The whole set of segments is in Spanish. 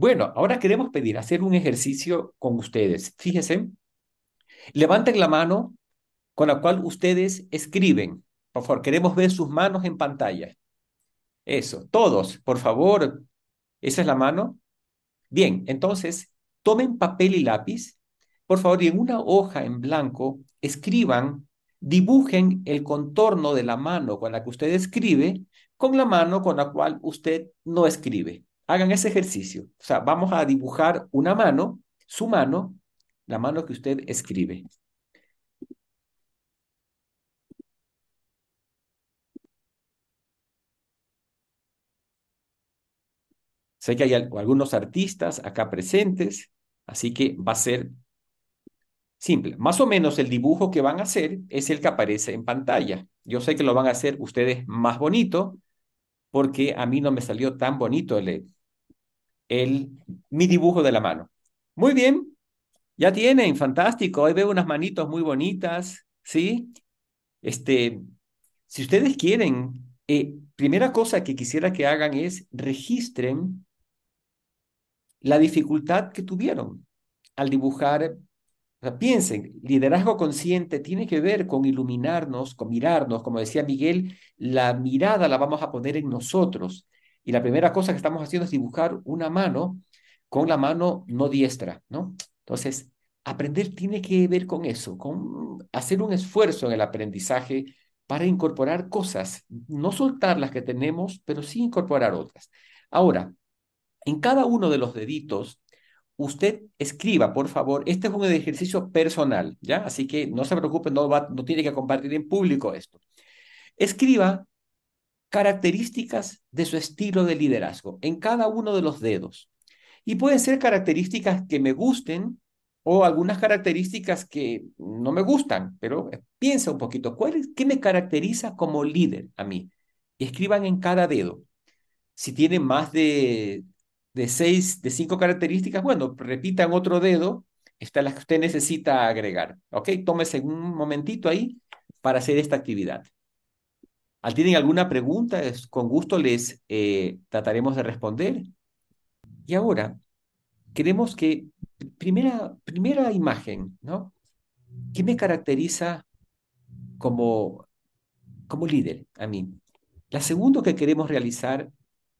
Bueno, ahora queremos pedir hacer un ejercicio con ustedes. Fíjense, levanten la mano con la cual ustedes escriben. Por favor, queremos ver sus manos en pantalla. Eso, todos, por favor. ¿Esa es la mano? Bien, entonces, tomen papel y lápiz, por favor, y en una hoja en blanco escriban, dibujen el contorno de la mano con la que usted escribe con la mano con la cual usted no escribe. Hagan ese ejercicio. O sea, vamos a dibujar una mano, su mano, la mano que usted escribe. Sé que hay algunos artistas acá presentes, así que va a ser simple. Más o menos el dibujo que van a hacer es el que aparece en pantalla. Yo sé que lo van a hacer ustedes más bonito, porque a mí no me salió tan bonito el, el, mi dibujo de la mano. Muy bien, ya tienen, fantástico. Hoy veo unas manitos muy bonitas, ¿sí? Este, si ustedes quieren, eh, primera cosa que quisiera que hagan es registren la dificultad que tuvieron al dibujar. Piensen, liderazgo consciente tiene que ver con iluminarnos, con mirarnos, como decía Miguel, la mirada la vamos a poner en nosotros. Y la primera cosa que estamos haciendo es dibujar una mano con la mano no diestra, ¿no? Entonces, aprender tiene que ver con eso, con hacer un esfuerzo en el aprendizaje para incorporar cosas, no soltar las que tenemos, pero sí incorporar otras. Ahora, en cada uno de los deditos, usted escriba, por favor, este es un ejercicio personal, ¿ya? Así que no se preocupe, no, va, no tiene que compartir en público esto. Escriba características de su estilo de liderazgo en cada uno de los dedos. Y pueden ser características que me gusten o algunas características que no me gustan, pero piensa un poquito, ¿cuál es, ¿qué me caracteriza como líder a mí? escriban en cada dedo. Si tienen más de de seis, de cinco características, bueno, repitan otro dedo, está las que usted necesita agregar. ¿Ok? Tómese un momentito ahí para hacer esta actividad. ¿Al tienen alguna pregunta? Con gusto les eh, trataremos de responder. Y ahora, queremos que, primera, primera imagen, ¿no? ¿Qué me caracteriza como, como líder a mí? La segunda que queremos realizar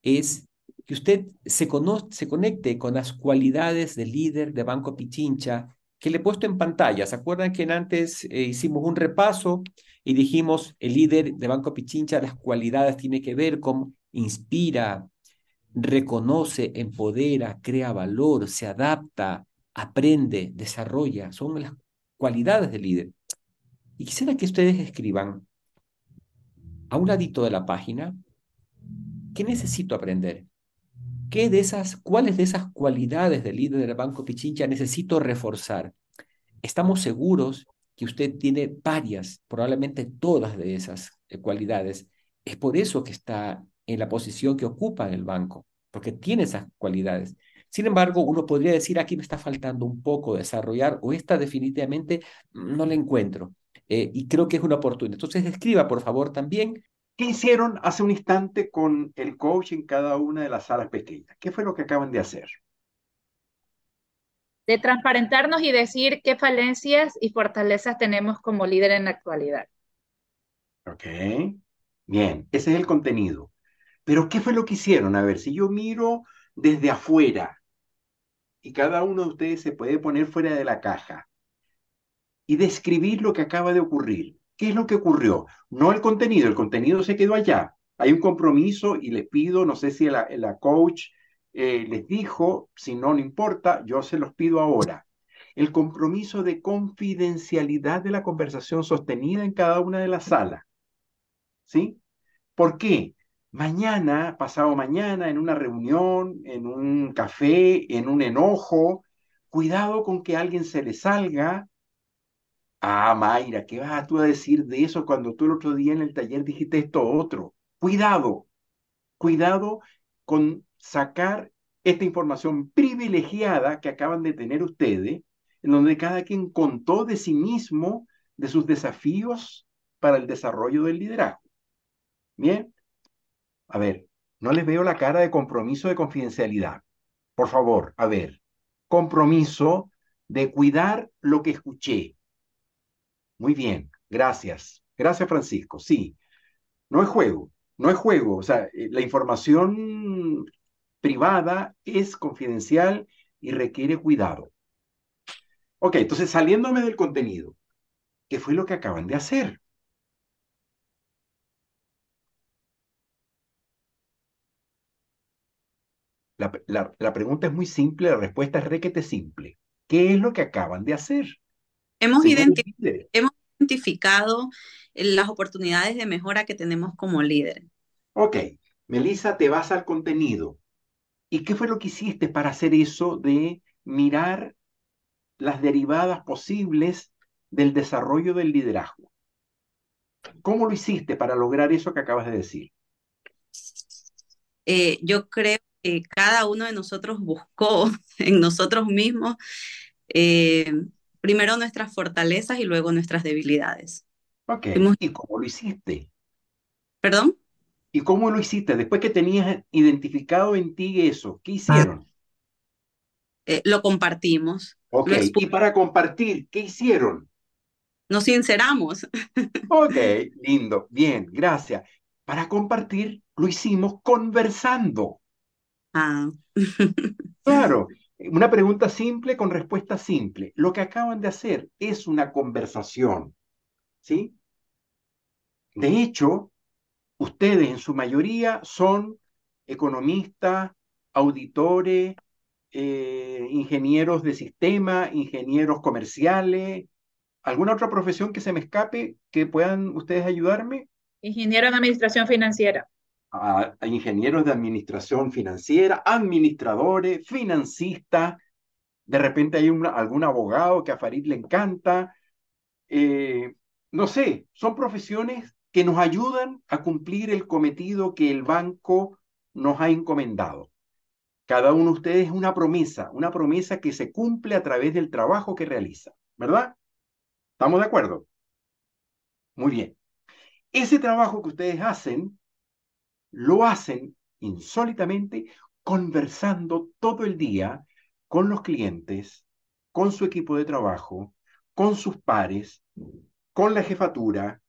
es que usted se, se conecte con las cualidades del líder de Banco Pichincha que le he puesto en pantalla. ¿Se acuerdan que antes eh, hicimos un repaso y dijimos el líder de Banco Pichincha, las cualidades tiene que ver con inspira, reconoce, empodera, crea valor, se adapta, aprende, desarrolla. Son las cualidades del líder. Y quisiera que ustedes escriban a un ladito de la página, ¿qué necesito aprender? ¿Qué de esas, ¿Cuáles de esas cualidades del líder del Banco Pichincha necesito reforzar? Estamos seguros que usted tiene varias, probablemente todas de esas eh, cualidades. Es por eso que está en la posición que ocupa en el banco, porque tiene esas cualidades. Sin embargo, uno podría decir, aquí me está faltando un poco desarrollar o esta definitivamente no la encuentro. Eh, y creo que es una oportunidad. Entonces, escriba, por favor, también ¿Qué hicieron hace un instante con el coach en cada una de las salas pequeñas? ¿Qué fue lo que acaban de hacer? De transparentarnos y decir qué falencias y fortalezas tenemos como líder en la actualidad. Ok, bien, ese es el contenido. Pero ¿qué fue lo que hicieron? A ver, si yo miro desde afuera y cada uno de ustedes se puede poner fuera de la caja y describir lo que acaba de ocurrir. ¿Qué es lo que ocurrió? No el contenido, el contenido se quedó allá. Hay un compromiso y les pido, no sé si la, coach eh, les dijo, si no, no importa, yo se los pido ahora. El compromiso de confidencialidad de la conversación sostenida en cada una de las salas. ¿Sí? ¿Por qué? Mañana, pasado mañana, en una reunión, en un café, en un enojo, cuidado con que alguien se le salga Ah, Mayra, ¿qué vas tú a decir de eso cuando tú el otro día en el taller dijiste esto otro? Cuidado, cuidado con sacar esta información privilegiada que acaban de tener ustedes, en donde cada quien contó de sí mismo, de sus desafíos para el desarrollo del liderazgo. Bien, a ver, no les veo la cara de compromiso de confidencialidad. Por favor, a ver, compromiso de cuidar lo que escuché. Muy bien, gracias. Gracias, Francisco. Sí, no es juego, no es juego. O sea, eh, la información privada es confidencial y requiere cuidado. Ok, entonces saliéndome del contenido, ¿qué fue lo que acaban de hacer? La, pregunta es muy simple, la respuesta es requete simple. ¿Qué es lo que acaban de hacer? Hemos, hemos identificado las oportunidades de mejora que tenemos como líderes. Ok, Melissa, te vas al contenido. ¿Y qué fue lo que hiciste para hacer eso de mirar las derivadas posibles del desarrollo del liderazgo? ¿Cómo lo hiciste para lograr eso que acabas de decir? Eh, yo creo que cada uno de nosotros buscó en nosotros mismos eh, primero nuestras fortalezas y luego nuestras debilidades. Ok, ¿y cómo lo hiciste? ¿Perdón? ¿Y cómo lo hiciste? Después que tenías identificado en ti eso, ¿qué hicieron? Eh, lo compartimos. Ok, y para compartir, ¿qué hicieron? Nos sinceramos. Ok, lindo, bien, gracias. Para compartir, lo hicimos conversando. Ah. Claro, una pregunta simple con respuesta simple. Lo que acaban de hacer es una conversación, ¿sí? De hecho, ustedes en su mayoría son economistas, auditores, eh, ingenieros de sistema, ingenieros comerciales, ¿alguna otra profesión que se me escape que puedan ustedes ayudarme? Ingeniero en administración financiera. A, ingenieros de administración financiera, administradores, financistas, de repente hay algún abogado que a Farid le encanta, eh, no sé, son profesiones que nos ayudan a cumplir el cometido que el banco nos ha encomendado. Cada uno de ustedes es una promesa, una promesa que se cumple a través del trabajo que realiza, ¿verdad? ¿Estamos de acuerdo? Muy bien. Ese trabajo que ustedes hacen, lo hacen insólitamente conversando todo el día con los clientes, con su equipo de trabajo, con sus pares, con la jefatura,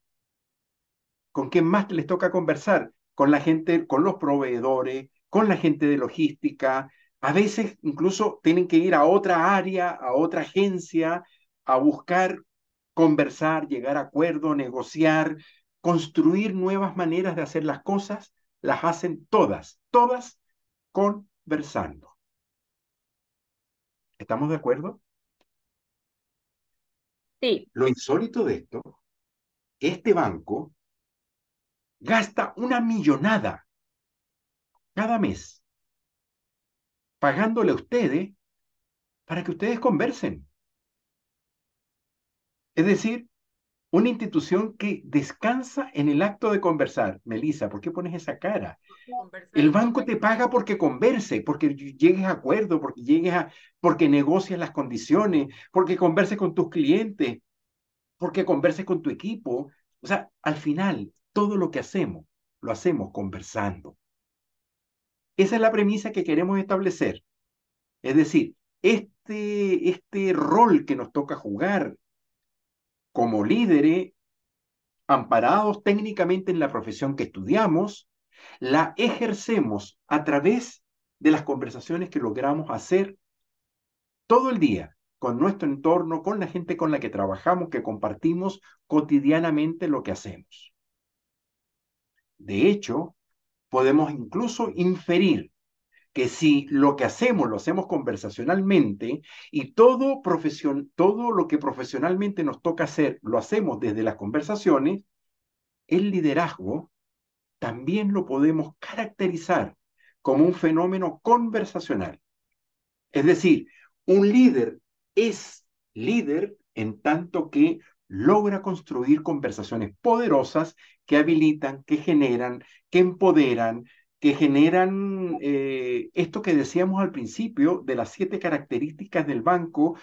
¿Con quién más les toca conversar? Con la gente, con los proveedores, con la gente de logística. A veces incluso tienen que ir a otra área, a otra agencia, a buscar conversar, llegar a acuerdo, negociar, construir nuevas maneras de hacer las cosas. Las hacen todas, todas conversando. ¿Estamos de acuerdo? Sí. Lo insólito de esto, este banco gasta una millonada cada mes pagándole a ustedes para que ustedes conversen. Es decir, una institución que descansa en el acto de conversar. Melissa, ¿por qué pones esa cara? El banco te paga porque converse, porque llegues a acuerdo, porque llegues a, porque negocias las condiciones, porque converses con tus clientes, porque converses con tu equipo. O sea, al final, todo lo que hacemos, lo hacemos conversando. Esa es la premisa que queremos establecer. Es decir, este, este rol que nos toca jugar como líderes, amparados técnicamente en la profesión que estudiamos, la ejercemos a través de las conversaciones que logramos hacer todo el día con nuestro entorno, con la gente con la que trabajamos, que compartimos cotidianamente lo que hacemos. De hecho, podemos incluso inferir que si lo que hacemos lo hacemos conversacionalmente y todo, lo que profesionalmente nos toca hacer lo hacemos desde las conversaciones, el liderazgo también lo podemos caracterizar como un fenómeno conversacional. Es decir, un líder es líder en tanto que logra construir conversaciones poderosas que habilitan, que generan, que empoderan, que generan eh, esto que decíamos al principio de las siete características del banco,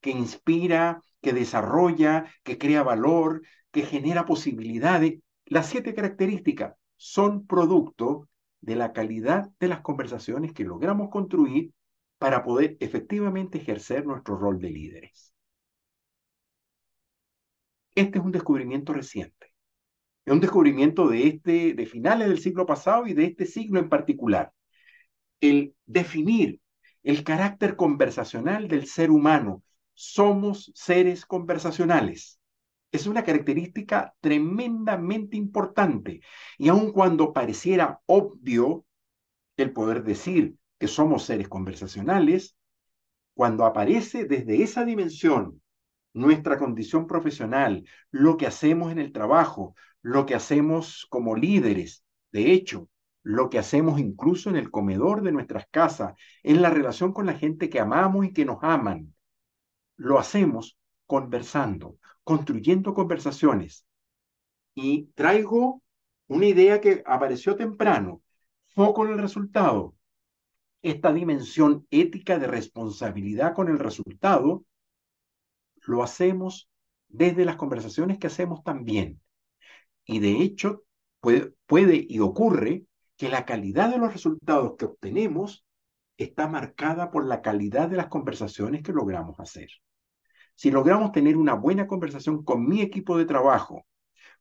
que inspira, que desarrolla, que crea valor, que genera posibilidades. Las siete características son producto de la calidad de las conversaciones que logramos construir para poder efectivamente ejercer nuestro rol de líderes. Este es un descubrimiento reciente. Es un descubrimiento de, este, de finales del siglo pasado y de este siglo en particular. El definir el carácter conversacional del ser humano. Somos seres conversacionales. Es una característica tremendamente importante. Y aun cuando pareciera obvio el poder decir que somos seres conversacionales, cuando aparece desde esa dimensión nuestra condición profesional, lo que hacemos en el trabajo, lo que hacemos como líderes, de hecho, lo que hacemos incluso en el comedor de nuestras casas, en la relación con la gente que amamos y que nos aman, lo hacemos conversando, construyendo conversaciones. Y traigo una idea que apareció temprano, foco en el resultado. Esta dimensión ética de responsabilidad con el resultado lo hacemos desde las conversaciones que hacemos también. Y de hecho, puede, puede y ocurre que la calidad de los resultados que obtenemos está marcada por la calidad de las conversaciones que logramos hacer. Si logramos tener una buena conversación con mi equipo de trabajo,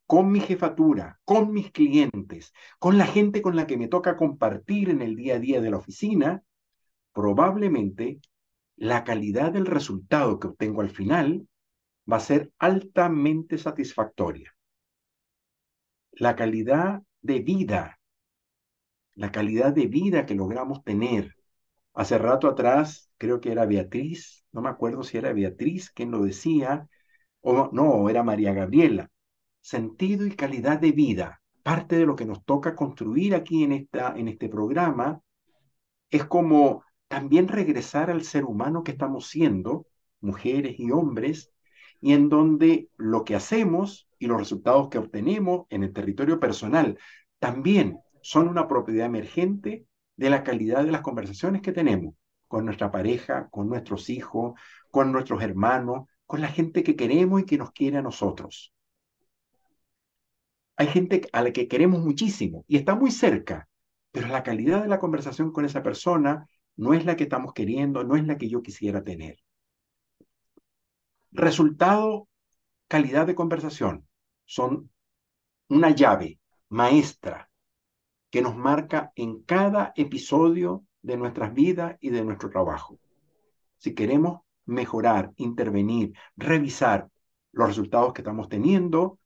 con mi jefatura, con mis clientes, con la gente con la que me toca compartir en el día a día de la oficina, probablemente la calidad del resultado que obtengo al final va a ser altamente satisfactoria. La calidad de vida, la calidad de vida que logramos tener. Hace rato atrás, creo que era Beatriz, no me acuerdo si era Beatriz quien lo decía, o no, era María Gabriela. Sentido y calidad de vida, parte de lo que nos toca construir aquí en, esta, en este programa, es como también regresar al ser humano que estamos siendo, mujeres y hombres, y en donde lo que hacemos y los resultados que obtenemos en el territorio personal también son una propiedad emergente de la calidad de las conversaciones que tenemos con nuestra pareja, con nuestros hijos, con nuestros hermanos, con la gente que queremos y que nos quiere a nosotros. Hay gente a la que queremos muchísimo y está muy cerca, pero la calidad de la conversación con esa persona no es la que estamos queriendo, no es la que yo quisiera tener. Resultado, calidad de conversación. Son una llave maestra que nos marca en cada episodio de nuestras vidas y de nuestro trabajo. Si queremos mejorar, intervenir, revisar los resultados que estamos teniendo,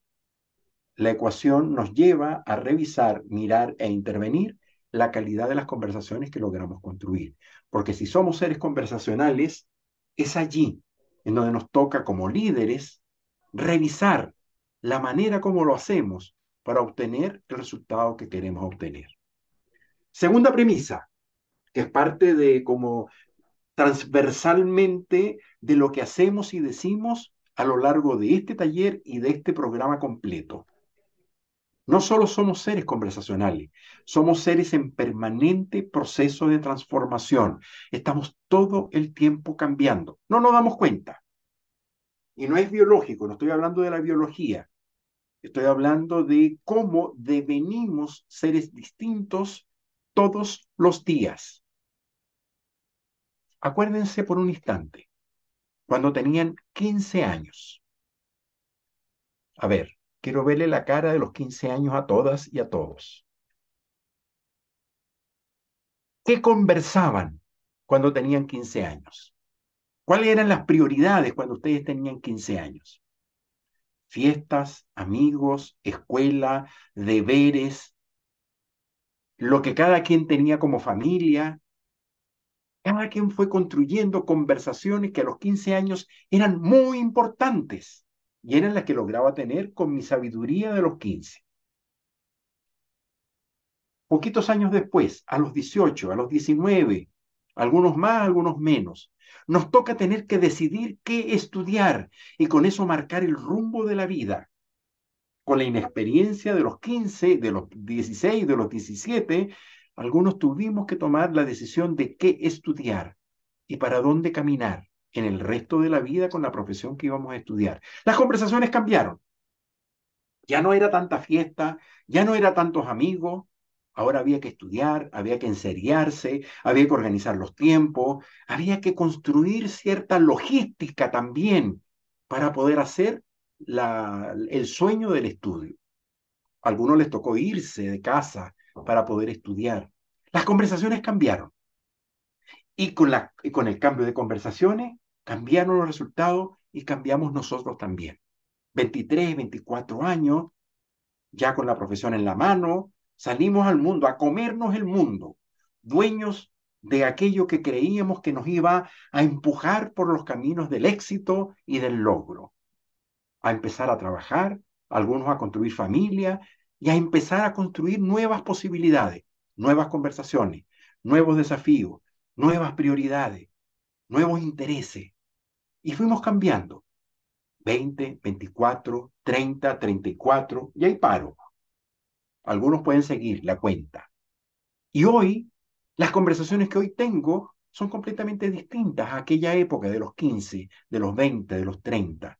la ecuación nos lleva a revisar, mirar e intervenir la calidad de las conversaciones que logramos construir. Porque si somos seres conversacionales, es allí en donde nos toca como líderes revisar la manera como lo hacemos para obtener el resultado que queremos obtener. Segunda premisa, que es parte de como transversalmente de lo que hacemos y decimos a lo largo de este taller y de este programa completo. No solo somos seres conversacionales, somos seres en permanente proceso de transformación. Estamos todo el tiempo cambiando. No nos damos cuenta. Y no es biológico, no estoy hablando de la biología. Estoy hablando de cómo devenimos seres distintos todos los días. Acuérdense por un instante, cuando tenían 15 años. A ver, Quiero verle la cara de los 15 años a todas y a todos. ¿Qué conversaban cuando tenían 15 años? ¿Cuáles eran las prioridades cuando ustedes tenían 15 años? Fiestas, amigos, escuela, deberes, lo que cada quien tenía como familia. Cada quien fue construyendo conversaciones que a los 15 años eran muy importantes y eran las que lograba tener con mi sabiduría de los 15. Poquitos años después, a los 18, a los 19, algunos más, algunos menos, nos toca tener que decidir qué estudiar y con eso marcar el rumbo de la vida. Con la inexperiencia de los 15, de los 16, de los 17, algunos tuvimos que tomar la decisión de qué estudiar y para dónde caminar en el resto de la vida con la profesión que íbamos a estudiar. Las conversaciones cambiaron. Ya no era tanta fiesta, ya no era tantos amigos, Ahora había que estudiar, había que enseriarse, había que organizar los tiempos, había que construir cierta logística también para poder hacer el sueño del estudio. A algunos les tocó irse de casa para poder estudiar. Las conversaciones cambiaron. Y con, la, y con el cambio de conversaciones cambiaron los resultados y cambiamos nosotros también. 23, 24 años, ya con la profesión en la mano, salimos al mundo a comernos el mundo, dueños de aquello que creíamos que nos iba a empujar por los caminos del éxito y del logro, a empezar a trabajar, algunos a construir familia y a empezar a construir nuevas posibilidades, nuevas conversaciones, nuevos desafíos, nuevas prioridades, nuevos intereses. Y fuimos cambiando. 20, 24, 30, 34, y ahí paro. Algunos pueden seguir la cuenta. Y hoy, las conversaciones que hoy tengo son completamente distintas a aquella época de los 15, de los 20, de los 30.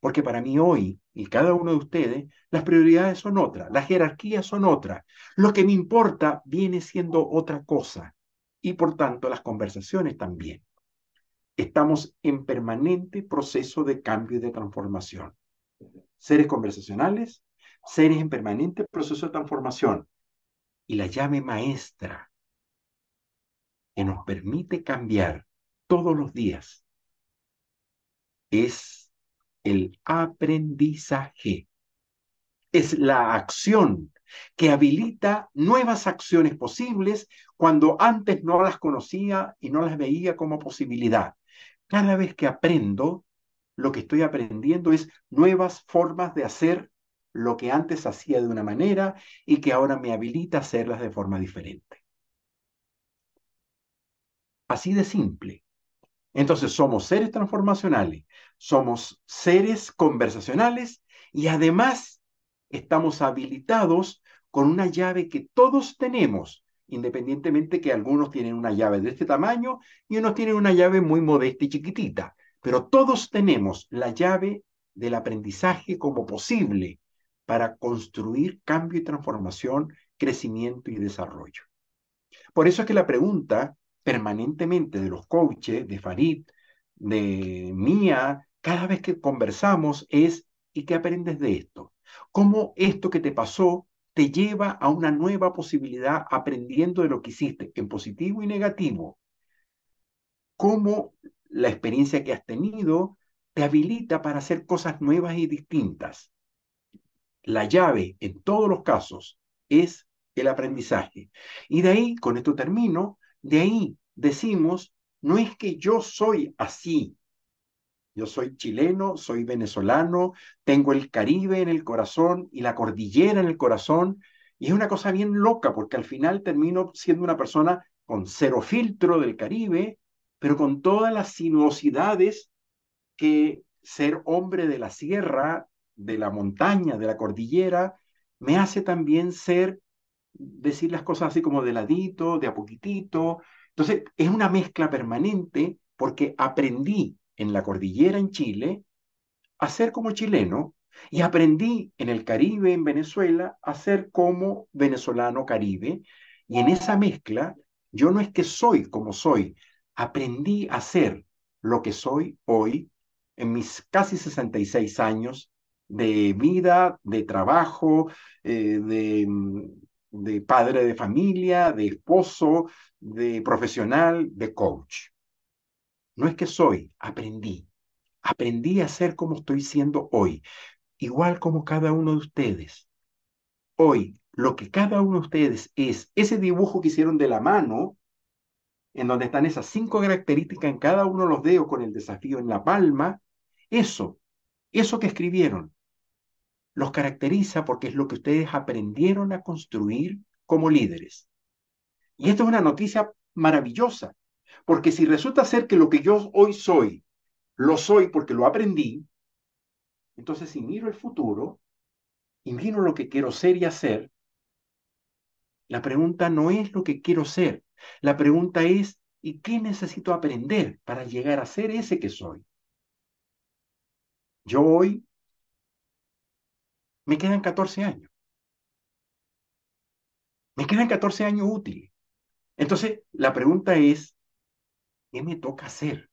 Porque para mí hoy, y cada uno de ustedes, las prioridades son otras, las jerarquías son otras. Lo que me importa viene siendo otra cosa. Y por tanto, las conversaciones también. Estamos en permanente proceso de cambio y de transformación. Seres conversacionales, seres en permanente proceso de transformación. Y la llave maestra que nos permite cambiar todos los días es el aprendizaje. Es la acción que habilita nuevas acciones posibles cuando antes no las conocía y no las veía como posibilidad. Cada vez que aprendo, lo que estoy aprendiendo es nuevas formas de hacer lo que antes hacía de una manera y que ahora me habilita a hacerlas de forma diferente. Así de simple. Entonces somos seres transformacionales, somos seres conversacionales y además estamos habilitados con una llave que todos tenemos, independientemente que algunos tienen una llave de este tamaño y unos tienen una llave muy modesta y chiquitita, pero todos tenemos la llave del aprendizaje como posible para construir cambio y transformación, crecimiento y desarrollo. Por eso es que la pregunta permanentemente de los coaches, de Farid, de Mía, cada vez que conversamos es, ¿y qué aprendes de esto? ¿Cómo esto que te pasó te lleva a una nueva posibilidad aprendiendo de lo que hiciste, en positivo y negativo? ¿Cómo la experiencia que has tenido te habilita para hacer cosas nuevas y distintas? La llave en todos los casos es el aprendizaje. Y de ahí, con esto termino, de ahí decimos, no es que yo soy así. Yo soy chileno, soy venezolano, tengo el Caribe en el corazón y la cordillera en el corazón. Y es una cosa bien loca porque al final termino siendo una persona con cero filtro del Caribe, pero con todas las sinuosidades que ser hombre de la sierra, de la montaña, de la cordillera, me hace también ser decir las cosas así como de ladito, de a poquitito. Entonces, es una mezcla permanente porque aprendí en la cordillera en Chile a ser como chileno y aprendí en el Caribe, en Venezuela, a ser como venezolano caribe. Y en esa mezcla, yo no es que soy como soy, aprendí a ser lo que soy hoy en mis casi 66 años de vida, de trabajo, eh, de de padre de familia, de esposo, de profesional, de coach. No es que soy, aprendí. Aprendí a ser como estoy siendo hoy, igual como cada uno de ustedes. Hoy, lo que cada uno de ustedes es, ese dibujo que hicieron de la mano, en donde están esas cinco características en cada uno de los dedos con el desafío en la palma, eso, eso que escribieron, los caracteriza porque es lo que ustedes aprendieron a construir como líderes. Y esto es una noticia maravillosa, porque si resulta ser que lo que yo hoy soy, lo soy porque lo aprendí, entonces si miro el futuro y miro lo que quiero ser y hacer, la pregunta no es lo que quiero ser, la pregunta es, ¿y qué necesito aprender para llegar a ser ese que soy? Yo hoy me quedan 14 años. Me quedan 14 años útiles. Entonces, la pregunta es, ¿qué me toca hacer?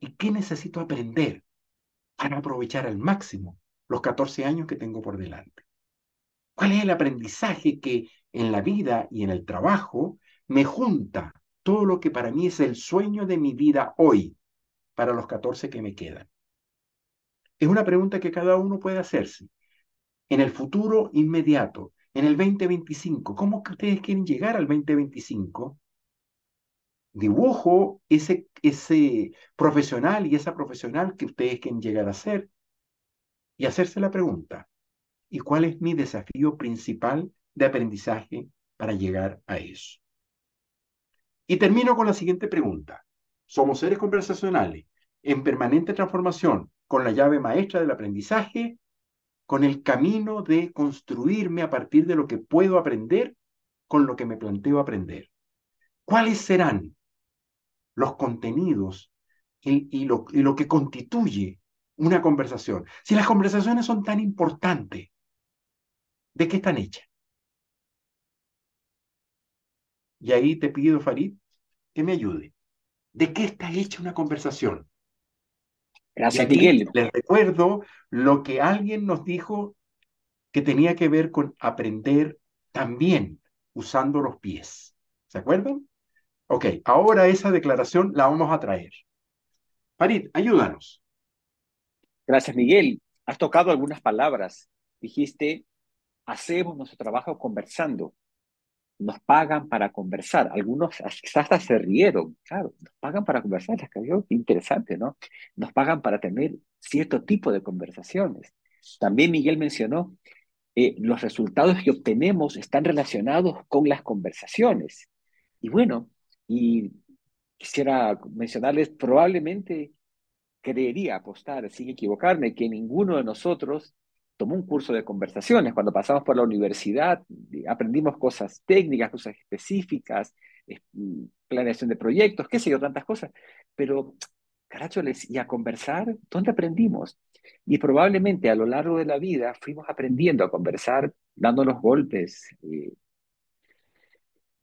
¿Y qué necesito aprender para aprovechar al máximo los 14 años que tengo por delante? ¿Cuál es el aprendizaje que en la vida y en el trabajo me junta todo lo que para mí es el sueño de mi vida hoy para los 14 que me quedan? Es una pregunta que cada uno puede hacerse. En el futuro inmediato, en el 2025, ¿cómo que ustedes quieren llegar al 2025? Dibujo ese, ese profesional y esa profesional que ustedes quieren llegar a ser y hacerse la pregunta, ¿y cuál es mi desafío principal de aprendizaje para llegar a eso? Y termino con la siguiente pregunta. Somos seres conversacionales en permanente transformación con la llave maestra del aprendizaje, con el camino de construirme a partir de lo que puedo aprender con lo que me planteo aprender. ¿Cuáles serán los contenidos y, lo, y lo que constituye una conversación? Si las conversaciones son tan importantes, ¿de qué están hechas? Y ahí te pido, Farid, que me ayude. ¿De qué está hecha una conversación? Gracias, Miguel. Les recuerdo lo que alguien nos dijo que tenía que ver con aprender también usando los pies. ¿Se acuerdan? Ok, ahora esa declaración la vamos a traer. Farid, ayúdanos. Gracias, Miguel. Has tocado algunas palabras. Dijiste, hacemos nuestro trabajo conversando nos pagan para conversar. Algunos hasta se rieron, claro, nos pagan para conversar, les interesante, ¿no? Nos pagan para tener cierto tipo de conversaciones. También Miguel mencionó, eh, los resultados que obtenemos están relacionados con las conversaciones. Y bueno, y quisiera mencionarles, probablemente creería apostar, sin equivocarme, que ninguno de nosotros tomó un curso de conversaciones. Cuando pasamos por la universidad, aprendimos cosas técnicas, cosas específicas, mm, planeación de proyectos, qué sé yo, tantas cosas. Pero, caracholes, ¿y a conversar? ¿Dónde aprendimos? Y probablemente a lo largo de la vida fuimos aprendiendo a conversar, dándonos golpes, eh,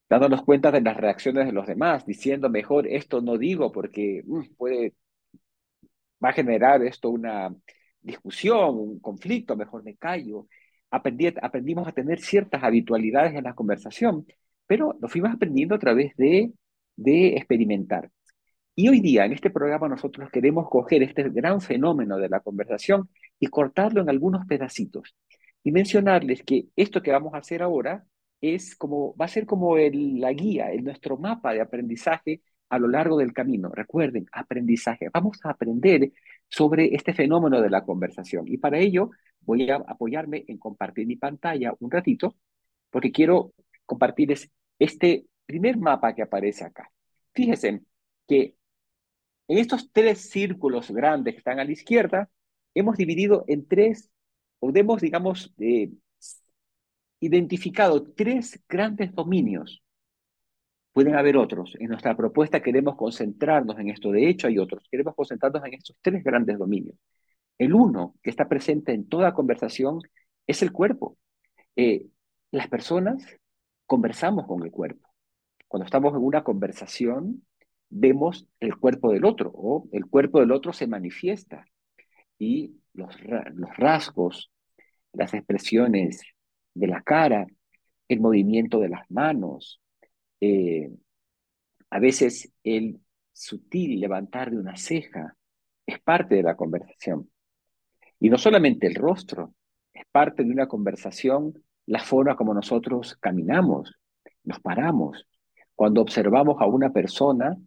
dándonos cuenta de las reacciones de los demás, diciendo mejor esto no digo porque mm, puede, va a generar esto una discusión, un conflicto, mejor me callo. aprendimos a tener ciertas habitualidades en la conversación, pero lo fuimos aprendiendo a través de, de experimentar. Y hoy día en este programa nosotros queremos coger este gran fenómeno de la conversación y cortarlo en algunos pedacitos y mencionarles que esto que vamos a hacer ahora es como, va a ser como el, la guía, el, nuestro mapa de aprendizaje a lo largo del camino. Recuerden, aprendizaje. Vamos a aprender sobre este fenómeno de la conversación. Y para ello voy a apoyarme en compartir mi pantalla un ratito, porque quiero compartirles este primer mapa que aparece acá. Fíjense que en estos tres círculos grandes que están a la izquierda, hemos dividido en tres, o hemos, digamos, eh, identificado tres grandes dominios Pueden haber otros. En nuestra propuesta queremos concentrarnos en esto. De hecho, hay otros. Queremos concentrarnos en estos tres grandes dominios. El uno, que está presente en toda conversación, es el cuerpo. Eh, las personas conversamos con el cuerpo. Cuando estamos en una conversación, vemos el cuerpo del otro o el cuerpo del otro se manifiesta y los, los rasgos, las expresiones de la cara, el movimiento de las manos, eh, a veces el sutil levantar de una ceja es parte de la conversación. Y no solamente el rostro, es parte de una conversación la forma como nosotros caminamos, nos paramos. Cuando observamos a una persona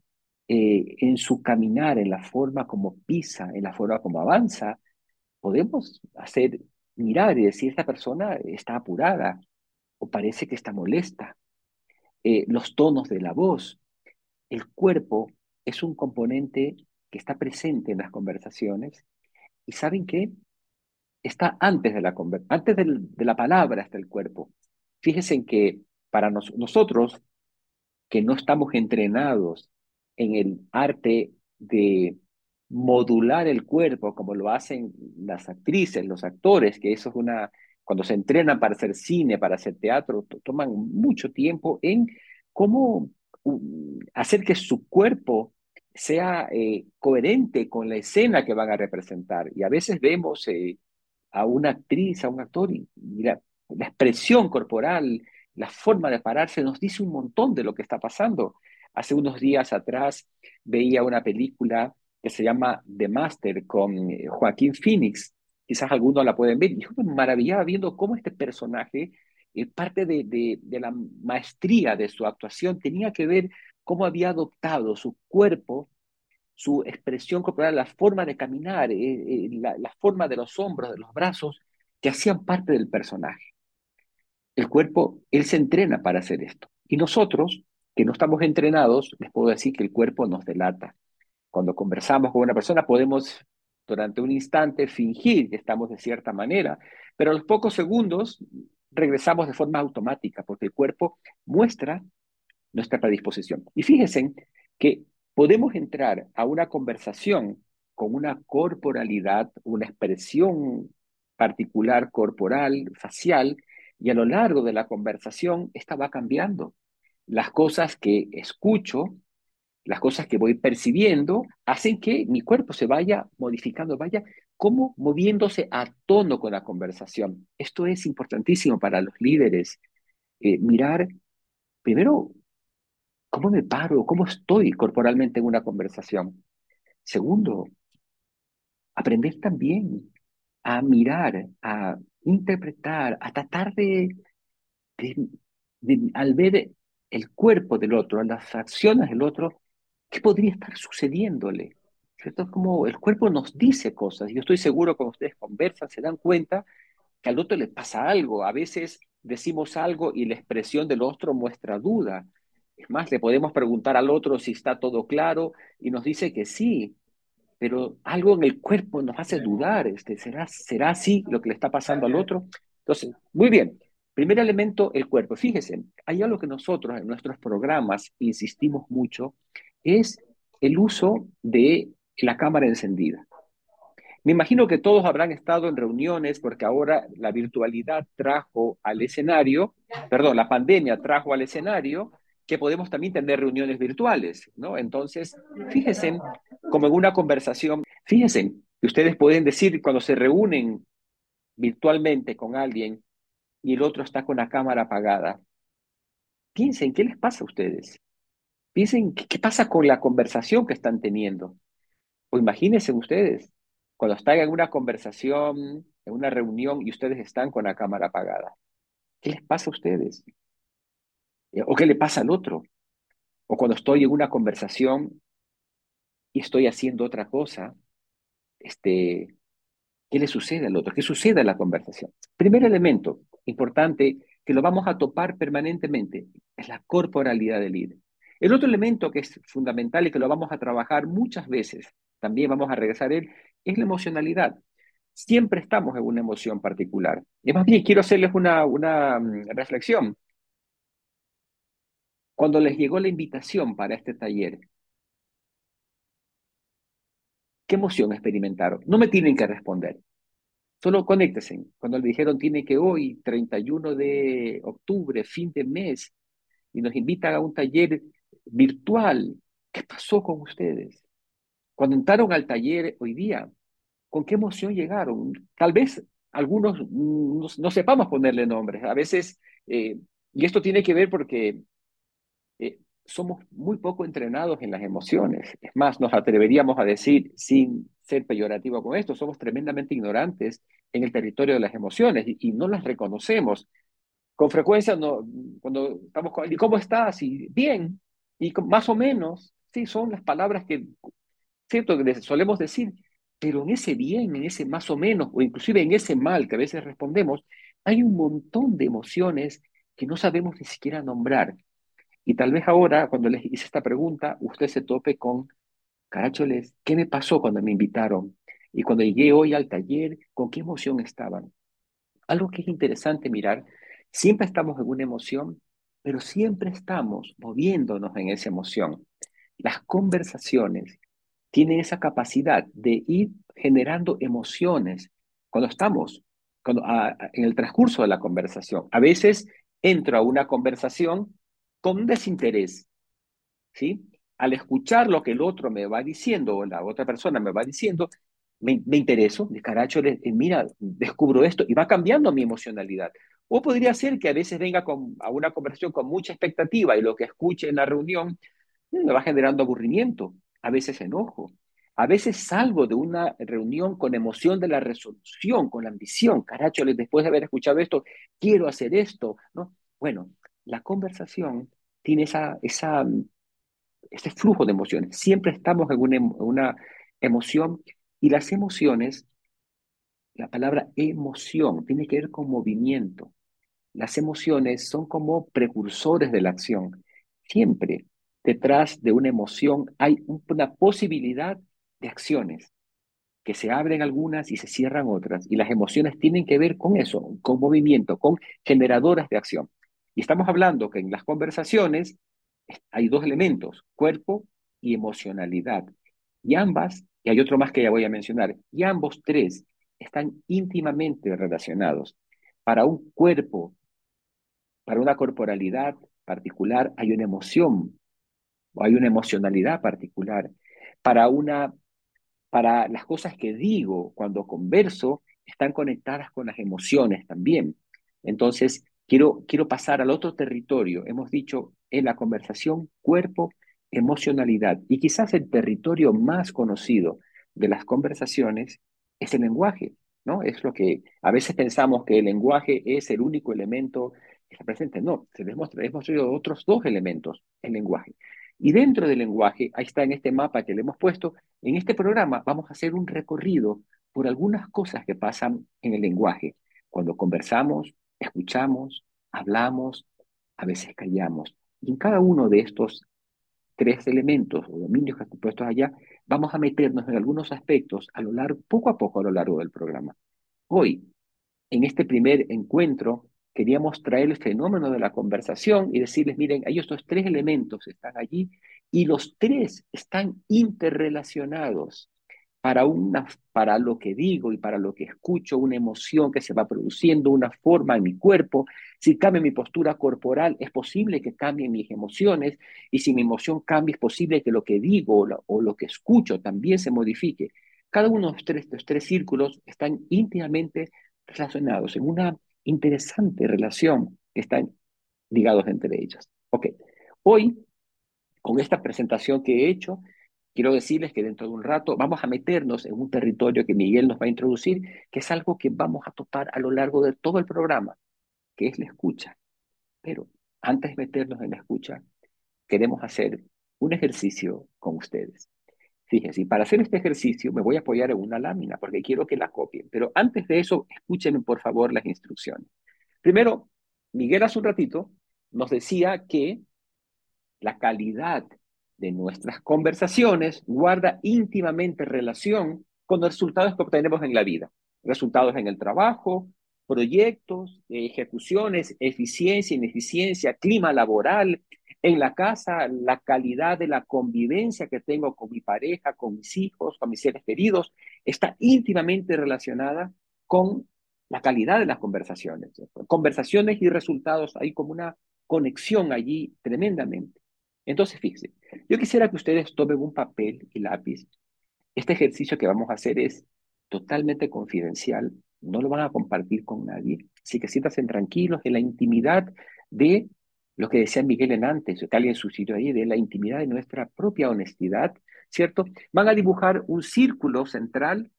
eh, en su caminar, en la forma como pisa, en la forma como avanza, podemos hacer mirar y decir, esta persona está apurada o parece que está molesta eh, los tonos de la voz. El cuerpo es un componente que está presente en las conversaciones y ¿saben qué? Está antes de la, antes de la palabra está el cuerpo. Fíjense que para nosotros, que no estamos entrenados en el arte de modular el cuerpo como lo hacen las actrices, los actores, que eso es una, cuando se entrenan para hacer cine, para hacer teatro, toman mucho tiempo en cómo hacer que su cuerpo sea eh, coherente con la escena que van a representar. Y a veces vemos eh, a una actriz, a un actor, y, la, expresión corporal, la forma de pararse nos dice un montón de lo que está pasando. Hace unos días atrás veía una película que se llama The Master con eh, Joaquín Phoenix. Quizás algunos la pueden ver. Yo me maravillaba viendo cómo este personaje, parte de, de la maestría de su actuación, tenía que ver cómo había adoptado su cuerpo, su expresión corporal, la forma de caminar, eh, eh, la, forma de los hombros, de los brazos, que hacían parte del personaje. El cuerpo, él se entrena para hacer esto. Y nosotros, que no estamos entrenados, les puedo decir que el cuerpo nos delata. Cuando conversamos con una persona podemos durante un instante fingir que estamos de cierta manera, pero a los pocos segundos regresamos de forma automática porque el cuerpo muestra nuestra predisposición. Y fíjense que podemos entrar a una conversación con una corporalidad, una expresión particular corporal, facial, y a lo largo de la conversación esta va cambiando. Las cosas que escucho, las cosas que voy percibiendo, hacen que mi cuerpo se vaya modificando, vaya como moviéndose a tono con la conversación. Esto es importantísimo para los líderes. Eh, mirar primero ¿Cómo me paro? ¿Cómo estoy corporalmente en una conversación? Segundo, aprender también a mirar, a interpretar, a tratar de, al ver el cuerpo del otro, las acciones del otro, ¿qué podría estar sucediéndole? ¿Cierto? Como el cuerpo nos dice cosas. Yo estoy seguro cuando ustedes conversan se dan cuenta que al otro le pasa algo. A veces decimos algo y la expresión del otro muestra duda. Es más, le podemos preguntar al otro si está todo claro y nos dice que sí, pero algo en el cuerpo nos hace dudar, este, ¿será, ¿será así lo que le está pasando al otro? Entonces, muy bien. Primer elemento, el cuerpo. Fíjese, hay algo que nosotros en nuestros programas insistimos mucho, es el uso de la cámara encendida. Me imagino que todos habrán estado en reuniones porque ahora la virtualidad trajo al escenario, perdón, la pandemia trajo al escenario que podemos también tener reuniones virtuales, ¿no? Entonces, fíjense, como en una conversación, fíjense que ustedes pueden decir cuando se reúnen virtualmente con alguien y el otro está con la cámara apagada, piensen, ¿qué les pasa a ustedes? Piensen, ¿qué, pasa con la conversación que están teniendo? O imagínense ustedes, cuando están en una conversación, en una reunión y ustedes están con la cámara apagada. ¿Qué les pasa a ustedes? Eh, ¿O qué le pasa al otro? O cuando estoy en una conversación y estoy haciendo otra cosa, este, ¿qué le sucede al otro? ¿Qué sucede en la conversación? Primer elemento importante que lo vamos a topar permanentemente es la corporalidad del líder. El otro elemento que es fundamental y que lo vamos a trabajar muchas veces, también vamos a regresar a él, es la emocionalidad. Siempre estamos en una emoción particular. Y más bien quiero hacerles una, mm, reflexión. Cuando les llegó la invitación para este taller, ¿qué emoción experimentaron? No me tienen que responder. Solo conéctense. Cuando le dijeron, tiene que hoy, 31 de octubre, fin de mes, y nos invitan a un taller virtual, ¿qué pasó con ustedes? Cuando entraron al taller hoy día, ¿con qué emoción llegaron? Tal vez algunos no, sepamos ponerle nombres. A veces, eh, y esto tiene que ver porque eh, somos muy poco entrenados en las emociones. Es más, nos atreveríamos a decir, sin ser peyorativo con esto, somos tremendamente ignorantes en el territorio de las emociones y, no las reconocemos. Con frecuencia, no, cuando estamos con, ¿y cómo estás? Y bien, y más o menos, sí, son las palabras que, cierto, que solemos decir, pero en ese bien, en ese más o menos, o inclusive en ese mal que a veces respondemos, hay un montón de emociones que no sabemos ni siquiera nombrar y tal vez ahora, cuando les hice esta pregunta, usted se tope con, caracholes, ¿qué me pasó cuando me invitaron? Y cuando llegué hoy al taller, ¿con qué emoción estaban? Algo que es interesante mirar, siempre estamos en una emoción, pero siempre estamos moviéndonos en esa emoción. Las conversaciones tienen esa capacidad de ir generando emociones cuando estamos en el transcurso de la conversación. A veces entro a una conversación con desinterés, ¿sí? Al escuchar lo que el otro me va diciendo o la otra persona me va diciendo, me, me intereso, de caracho, mira, descubro esto y va cambiando mi emocionalidad. O podría ser que a veces venga con, a una conversación con mucha expectativa y lo que escuche en la reunión mm, me va generando aburrimiento, a veces enojo, a veces salgo de una reunión con emoción de la resolución, con la ambición, caracho, después de haber escuchado esto, quiero hacer esto, ¿no? Bueno, la conversación tiene esa, ese flujo de emociones. Siempre estamos en una, una emoción y las emociones, la palabra emoción tiene que ver con movimiento. Las emociones son como precursores de la acción. Siempre detrás de una emoción hay una posibilidad de acciones, que se abren algunas y se cierran otras. Y las emociones tienen que ver con eso, con movimiento, con generadoras de acción. Y estamos hablando que en las conversaciones hay dos elementos, cuerpo y emocionalidad. Y ambas, y hay otro más que ya voy a mencionar, y ambos tres están íntimamente relacionados. Para un cuerpo, para una corporalidad particular, hay una emoción o hay una emocionalidad particular. Para una para las cosas que digo cuando converso están conectadas con las emociones también. Entonces, quiero, quiero pasar al otro territorio. Hemos dicho en la conversación cuerpo, emocionalidad. Y quizás el territorio más conocido de las conversaciones es el lenguaje, ¿no? Es lo que a veces pensamos que el lenguaje es el único elemento está presente. No, se hemos, hemos otros dos elementos, el lenguaje. Y dentro del lenguaje, ahí está en este mapa que le hemos puesto, en este programa vamos a hacer un recorrido por algunas cosas que pasan en el lenguaje. Cuando conversamos, escuchamos, hablamos, a veces callamos. Y en cada uno de estos tres elementos o dominios que están puestos allá, vamos a meternos en algunos aspectos a lo largo, poco a poco a lo largo del programa. Hoy, en este primer encuentro, queríamos traer el fenómeno de la conversación y decirles, miren, hay estos tres elementos están allí y los tres están interrelacionados para, una, para lo que digo y para lo que escucho, una emoción que se va produciendo, una forma en mi cuerpo. Si cambia mi postura corporal, es posible que cambien mis emociones y si mi emoción cambia, es posible que lo que digo o lo, o lo que escucho también se modifique. Cada uno de los tres, los tres círculos están íntimamente relacionados en una interesante relación que están ligados entre ellos. Ok, hoy, con esta presentación que he hecho, quiero decirles que dentro de un rato vamos a meternos en un territorio que Miguel nos va a introducir, que es algo que vamos a topar a lo largo de todo el programa, que es la escucha. Pero antes de meternos en la escucha, queremos hacer un ejercicio con ustedes. Fíjense, para hacer este ejercicio me voy a apoyar en una lámina porque quiero que la copien. Pero antes de eso, escúchenme por favor las instrucciones. Primero, Miguel hace un ratito nos decía que la calidad de nuestras conversaciones guarda íntimamente relación con los resultados que obtenemos en la vida. Resultados en el trabajo, proyectos, ejecuciones, eficiencia, ineficiencia, clima laboral, en la casa, la calidad de la convivencia que tengo con mi pareja, con mis hijos, con mis seres queridos, está íntimamente relacionada con la calidad de las conversaciones. Conversaciones y resultados, hay como una conexión allí tremendamente. Entonces, fíjense, yo quisiera que ustedes tomen un papel y lápiz. Este ejercicio que vamos a hacer es totalmente confidencial, no lo van a compartir con nadie, así que siéntanse tranquilos en la intimidad de lo que decía Miguel en antes, que alguien suscitó ahí, de la intimidad de nuestra propia honestidad, ¿cierto? Van a dibujar un círculo central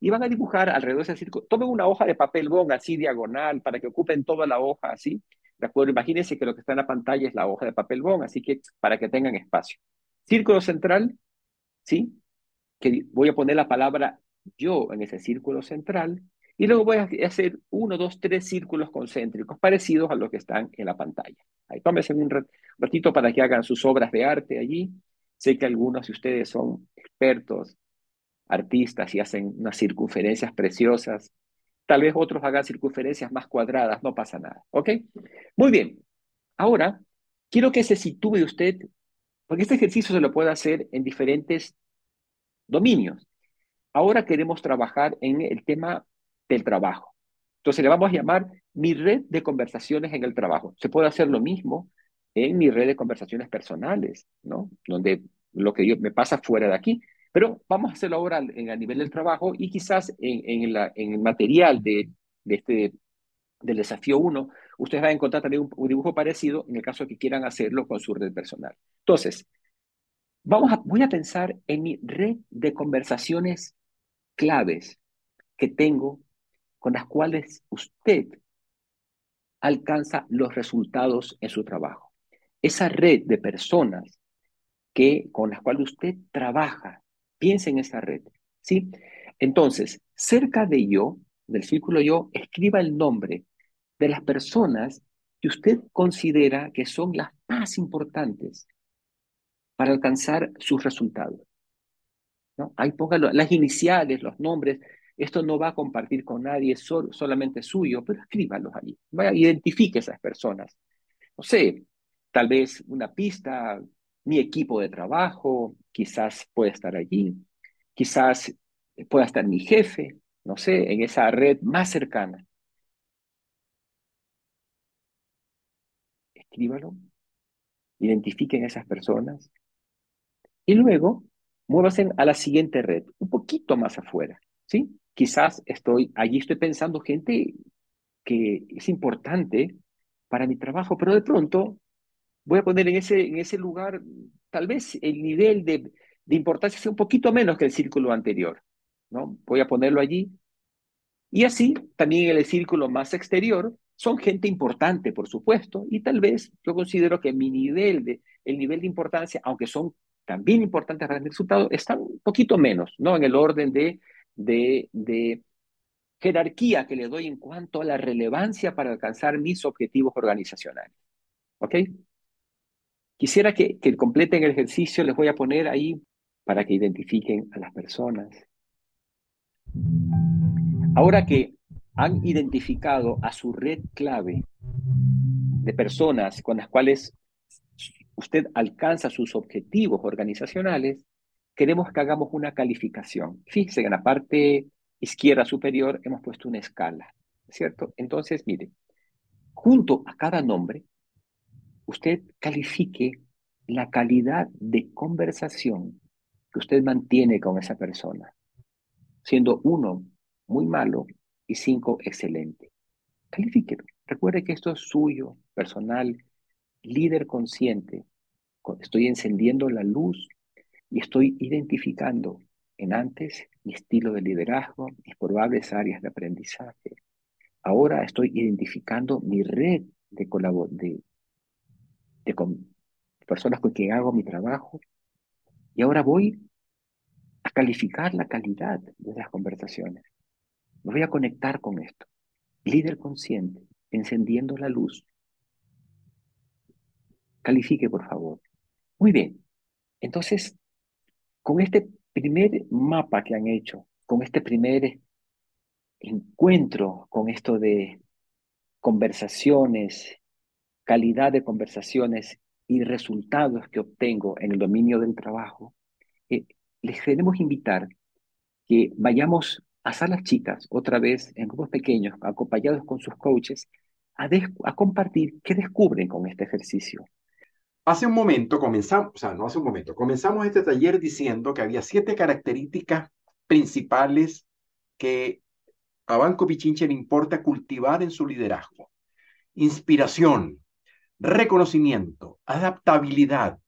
y van a dibujar alrededor de ese círculo, tomen una hoja de papel bond así diagonal para que ocupen toda la hoja así, ¿de acuerdo? Imagínense que lo que está en la pantalla es la hoja de papel bond, así que para que tengan espacio. Círculo central, ¿sí? Que voy a poner la palabra yo en ese círculo central y luego voy a hacer uno, dos, tres círculos concéntricos parecidos a los que están en la pantalla. Ahí tómense un ratito para que hagan sus obras de arte allí. Sé que algunos de ustedes son expertos, artistas y hacen unas circunferencias preciosas. Tal vez otros hagan circunferencias más cuadradas, no pasa nada. ¿Ok? Muy bien. Ahora, quiero que se sitúe usted, porque este ejercicio se lo puede hacer en diferentes dominios. Ahora queremos trabajar en el tema del trabajo. Entonces le vamos a llamar mi red de conversaciones en el trabajo. Se puede hacer lo mismo en mi red de conversaciones personales, ¿no? Donde lo que yo, me pasa fuera de aquí. Pero vamos a hacerlo ahora en, a nivel del trabajo y quizás en, el material de, este, del desafío 1, ustedes van a encontrar también un, un, dibujo parecido en el caso que quieran hacerlo con su red personal. Entonces, vamos a, voy a pensar en mi red de conversaciones claves que tengo con las cuales usted alcanza los resultados en su trabajo. Esa red de personas que, con las cuales usted trabaja, piense en esa red. ¿sí? Entonces, cerca de yo, del círculo yo, escriba el nombre de las personas que usted considera que son las más importantes para alcanzar sus resultados. ¿no? Ahí póngalo, las iniciales, los nombres. Esto no va a compartir con nadie, sol, solamente suyo, pero escríbalos allí. Vaya, identifique esas personas. No sé, tal vez una pista, mi equipo de trabajo, quizás puede estar allí, quizás pueda estar mi jefe, no sé, en esa red más cercana. Escríbalo, identifiquen esas personas y luego muévase a la siguiente red, un poquito más afuera, ¿sí? Quizás estoy, allí estoy pensando gente que es importante para mi trabajo, pero de pronto voy a poner en ese, en ese lugar, tal vez el nivel de, importancia sea un poquito menos que el círculo anterior, ¿no? Voy a ponerlo allí. Y así, también en el círculo más exterior, son gente importante, por supuesto, y tal vez yo considero que mi nivel de, el nivel de importancia, aunque son también importantes para el resultado, están un poquito menos, ¿no? En el orden de, de, de jerarquía que le doy en cuanto a la relevancia para alcanzar mis objetivos organizacionales. ¿Ok? Quisiera que, que completen el ejercicio, les voy a poner ahí para que identifiquen a las personas. Ahora que han identificado a su red clave de personas con las cuales usted alcanza sus objetivos organizacionales, queremos que hagamos una calificación. Fíjense, en la parte izquierda superior hemos puesto una escala, ¿cierto? Entonces, mire, junto a cada nombre, usted califique la calidad de conversación que usted mantiene con esa persona, siendo uno muy malo y cinco excelente. Califíquelo. Recuerde que esto es suyo, personal, líder consciente. Estoy encendiendo la luz y estoy identificando en antes mi estilo de liderazgo, mis probables áreas de aprendizaje. Ahora estoy identificando mi red de, de, de con personas con quien hago mi trabajo y ahora voy a calificar la calidad de las conversaciones. Me voy a conectar con esto. Líder consciente, encendiendo la luz. Califique, por favor. Muy bien. Entonces, con este primer mapa que han hecho, con este primer encuentro con esto de conversaciones, calidad de conversaciones y resultados que obtengo en el dominio del trabajo, eh, les queremos invitar que vayamos a salas chicas, otra vez en grupos pequeños, acompañados con sus coaches, a, a compartir qué descubren con este ejercicio. Hace un momento comenzamos, o sea, no hace un momento, comenzamos este taller diciendo que había siete características principales que a Banco Pichinche le importa cultivar en su liderazgo. Inspiración, reconocimiento, adaptabilidad,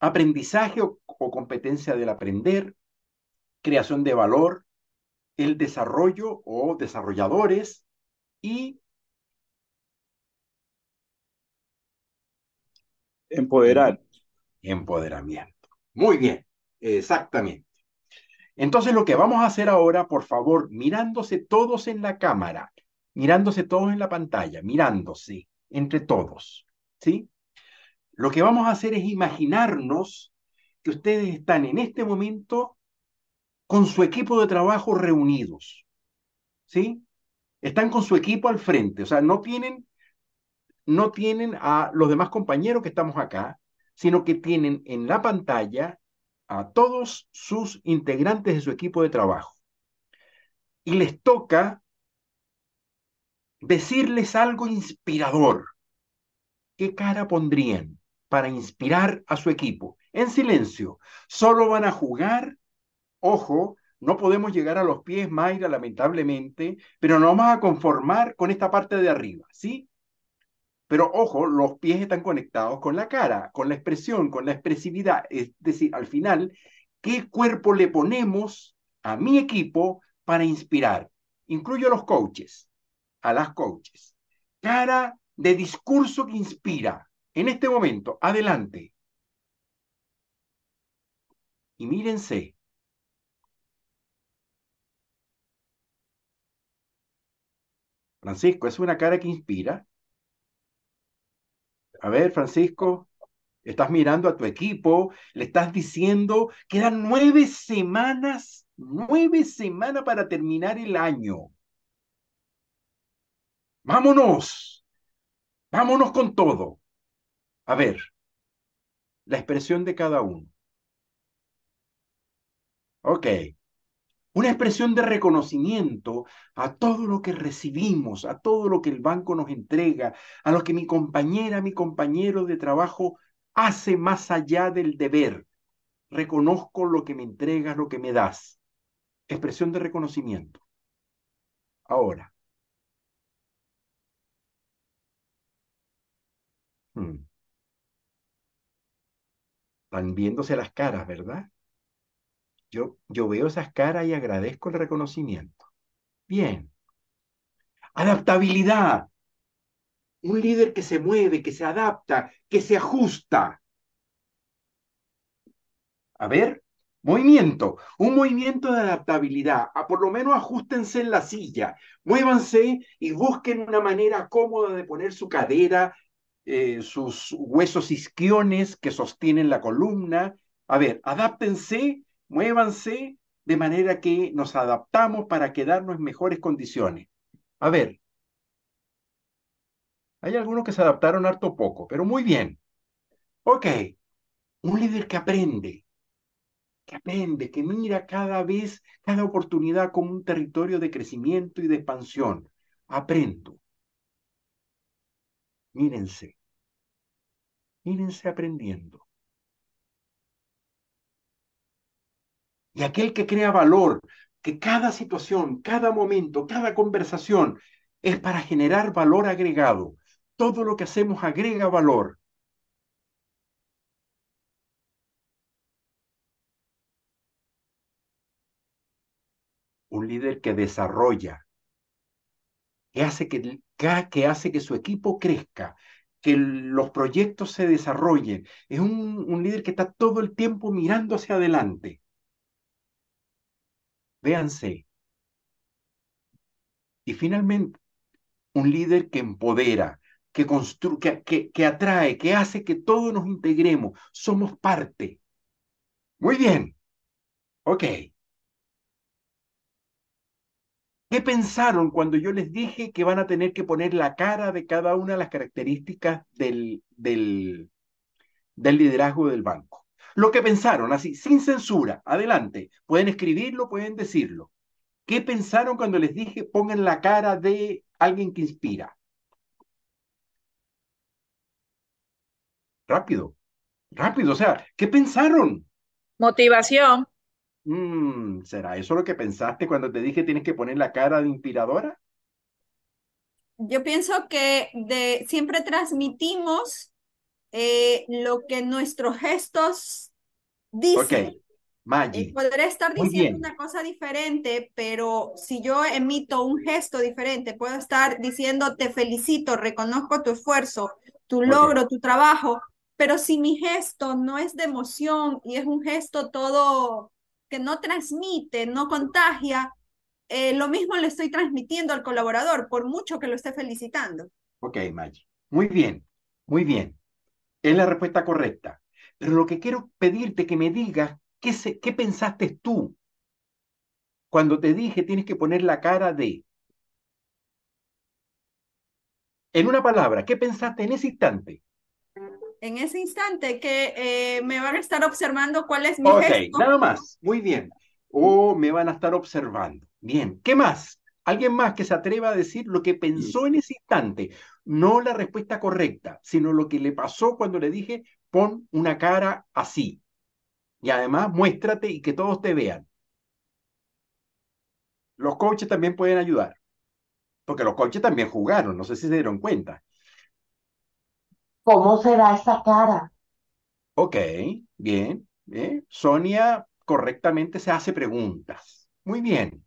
aprendizaje o, o competencia del aprender, creación de valor, el desarrollo o desarrolladores y Empoderar. Empoderamiento. Muy bien, exactamente. Entonces lo que vamos a hacer ahora, por favor, mirándose todos en la cámara, mirándose todos en la pantalla, mirándose entre todos, ¿sí? Lo que vamos a hacer es imaginarnos que ustedes están en este momento con su equipo de trabajo reunidos, ¿sí? Están con su equipo al frente, o sea, no tienen no tienen a los demás compañeros que estamos acá, sino que tienen en la pantalla a todos sus integrantes de su equipo de trabajo. Y les toca decirles algo inspirador. ¿Qué cara pondrían para inspirar a su equipo? En silencio. Solo van a jugar. Ojo, no podemos llegar a los pies, Mayra, lamentablemente, pero nos vamos a conformar con esta parte de arriba, ¿sí? Pero ojo, los pies están conectados con la cara, con la expresión, con la expresividad. Es decir, al final, ¿qué cuerpo le ponemos a mi equipo para inspirar? Incluyo a los coaches, a las coaches. Cara de discurso que inspira. En este momento, adelante. Y mírense. Francisco, ¿es una cara que inspira? A ver, Francisco, estás mirando a tu equipo, le estás diciendo, quedan nueve semanas, nueve semanas para terminar el año. Vámonos, vámonos con todo. A ver, la expresión de cada uno. Ok. Una expresión de reconocimiento a todo lo que recibimos, a todo lo que el banco nos entrega, a lo que mi compañera, mi compañero de trabajo hace más allá del deber. Reconozco lo que me entregas, lo que me das. Expresión de reconocimiento. Ahora. Hmm. Están viéndose las caras, ¿verdad? Yo, yo veo esas caras y agradezco el reconocimiento. Bien. Adaptabilidad. Un líder que se mueve, que se adapta, que se ajusta. A ver, movimiento, un movimiento de adaptabilidad. A por lo menos ajustense en la silla, muévanse y busquen una manera cómoda de poner su cadera, eh, sus huesos isquiones que sostienen la columna. A ver, adáptense muévanse de manera que nos adaptamos para quedarnos en mejores condiciones. A ver, hay algunos que se adaptaron harto poco, pero muy bien. Ok, un líder que aprende, que aprende, que mira cada vez, cada oportunidad como un territorio de crecimiento y de expansión. Aprendo. Mírense. Mírense aprendiendo. Y aquel que crea valor, que cada situación, cada momento, cada conversación es para generar valor agregado. Todo lo que hacemos agrega valor. Un líder que desarrolla, que hace que, su equipo crezca, que los proyectos se desarrollen. Es un, un líder que está todo el tiempo mirando hacia adelante. Véanse. Y finalmente, un líder que empodera, que, construye, que, que atrae, que hace que todos nos integremos, somos parte. Muy bien. Ok. ¿Qué pensaron cuando yo les dije que van a tener que poner la cara de cada una de las características del, del, del liderazgo del banco? Lo que pensaron, así, sin censura, adelante. Pueden escribirlo, pueden decirlo. ¿Qué pensaron cuando les dije pongan la cara de alguien que inspira? Rápido, rápido, o sea, ¿qué pensaron? Motivación. Mm, ¿será eso lo que pensaste cuando te dije tienes que poner la cara de inspiradora? Yo pienso que de, siempre transmitimos eh, lo que nuestros gestos dicen. Ok, Maggie. Eh, podré estar diciendo una cosa diferente, pero si yo emito un gesto diferente, puedo estar diciendo te felicito, reconozco tu esfuerzo, tu logro, tu trabajo, pero si mi gesto no es de emoción y es un gesto todo que no transmite, no contagia, eh, lo mismo le estoy transmitiendo al colaborador, por mucho que lo esté felicitando. Ok, Maggie. Muy bien, muy bien. Es la respuesta correcta. Pero lo que quiero pedirte que me digas, ¿qué, ¿qué pensaste tú cuando te dije tienes que poner la cara de... En una palabra, ¿qué pensaste en ese instante? En ese instante que eh, me van a estar observando cuál es mi Ok, nada más. Muy bien. O me van a estar observando. Bien. ¿Qué más? Alguien más que se atreva a decir lo que pensó en ese instante, no la respuesta correcta, sino lo que le pasó cuando le dije, pon una cara así. Y además, muéstrate y que todos te vean. Los coaches también pueden ayudar, porque los coaches también jugaron, no sé si se dieron cuenta. ¿Cómo será esa cara? Ok, bien. Sonia correctamente se hace preguntas. Muy bien.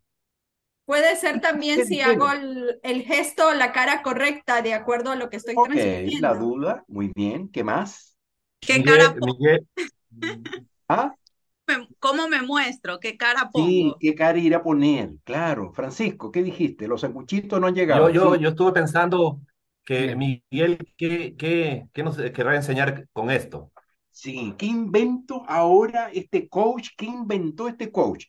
Puede ser también si hago el, gesto, la cara correcta, de acuerdo a lo que estoy Ok, la duda, muy bien. ¿Qué más? ¿Qué cara pongo? ¿Ah? ¿Cómo me muestro? ¿Qué cara pongo? Sí, qué cara ir a poner, claro. Francisco, ¿qué dijiste? Los sanguchitos no han llegado. Yo, yo, yo estuve pensando que Miguel, ¿qué, qué, qué nos querrá enseñar con esto? Sí, ¿qué invento ahora este coach? ¿Qué inventó este coach?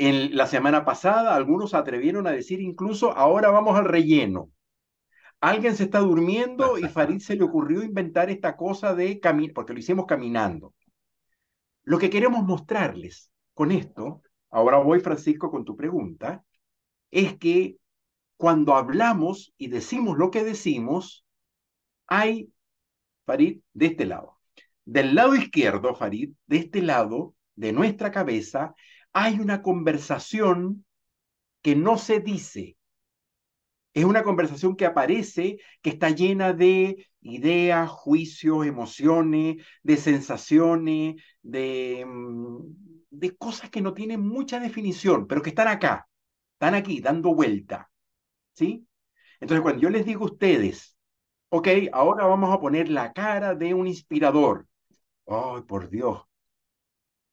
En la semana pasada algunos se atrevieron a decir incluso, ahora vamos al relleno. Alguien se está durmiendo y Farid se le ocurrió inventar esta cosa de caminar, porque lo hicimos caminando. Lo que queremos mostrarles con esto, ahora voy Francisco con tu pregunta, es que cuando hablamos y decimos lo que decimos, hay, Farid, de este lado. Del lado izquierdo, Farid, de este lado, de nuestra cabeza, hay una conversación que no se dice. Es una conversación que aparece, que está llena de ideas, juicios, emociones, de sensaciones, de, mm, de cosas que no tienen mucha definición, pero que están acá, están aquí, dando vuelta. ¿Sí? Entonces, cuando yo les digo a ustedes, ok, ahora vamos a poner la cara de un inspirador. Ay, por Dios,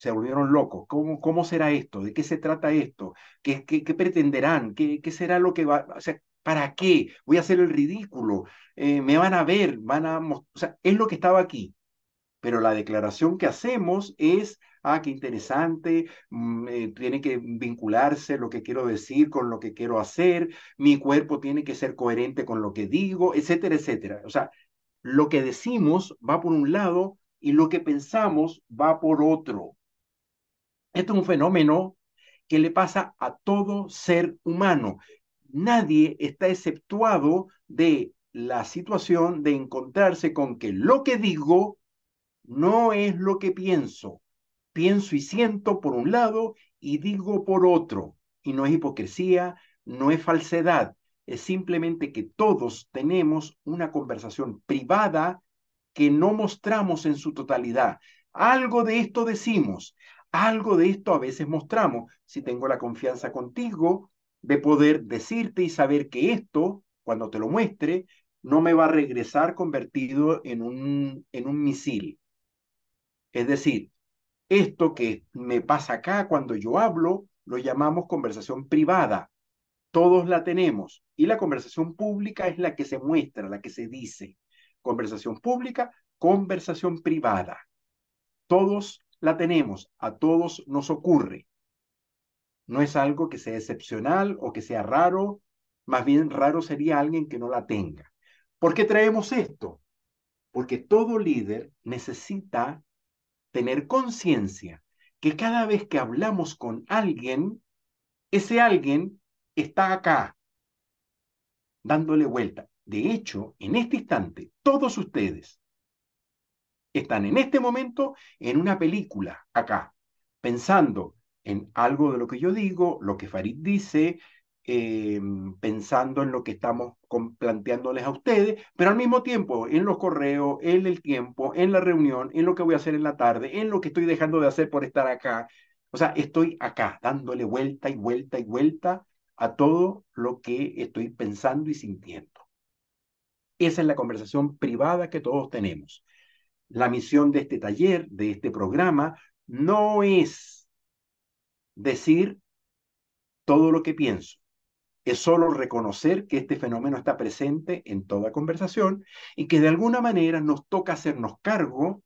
se volvieron locos. ¿Cómo, cómo será esto? ¿De qué se trata esto? ¿Qué, qué, pretenderán? ¿Qué, ¿Qué será lo que va? O sea, ¿para qué? Voy a hacer el ridículo. Eh, me van a ver, van a... O sea, es lo que estaba aquí. Pero la declaración que hacemos es, ah, qué interesante, mm, eh, tiene que vincularse lo que quiero decir con lo que quiero hacer, mi cuerpo tiene que ser coherente con lo que digo, etcétera, etcétera. O sea, lo que decimos va por un lado y lo que pensamos va por otro. Esto es un fenómeno que le pasa a todo ser humano. Nadie está exceptuado de la situación de encontrarse con que lo que digo no es lo que pienso. Pienso y siento por un lado y digo por otro. Y no es hipocresía, no es falsedad, es simplemente que todos tenemos una conversación privada que no mostramos en su totalidad. Algo de esto decimos, algo de esto a veces mostramos. Si tengo la confianza contigo de poder decirte y saber que esto, cuando te lo muestre, no me va a regresar convertido en un, en un misil. Es decir, esto que me pasa acá cuando yo hablo, lo llamamos conversación privada. Todos la tenemos. Y la conversación pública es la que se muestra, la que se dice. Conversación pública, conversación privada. Todos la tenemos, a todos nos ocurre. No es algo que sea excepcional o que sea raro, más bien raro sería alguien que no la tenga. ¿Por qué traemos esto? Porque todo líder necesita tener conciencia que cada vez que hablamos con alguien, ese alguien está acá, dándole vuelta. De hecho, en este instante, todos ustedes están en este momento en una película acá, pensando en algo de lo que yo digo, lo que Farid dice, Em, pensando en lo que estamos planteándoles a ustedes, pero al mismo tiempo en los correos, en el tiempo, en la reunión, en lo que voy a hacer en la tarde, en lo que estoy dejando de hacer por estar acá. O sea, estoy acá dándole vuelta y vuelta y vuelta a todo lo que estoy pensando y sintiendo. Esa es la conversación privada que todos tenemos. La misión de este taller, de este programa, no es decir todo lo que pienso es solo reconocer que este fenómeno está presente en toda conversación y que de alguna manera nos toca hacernos cargo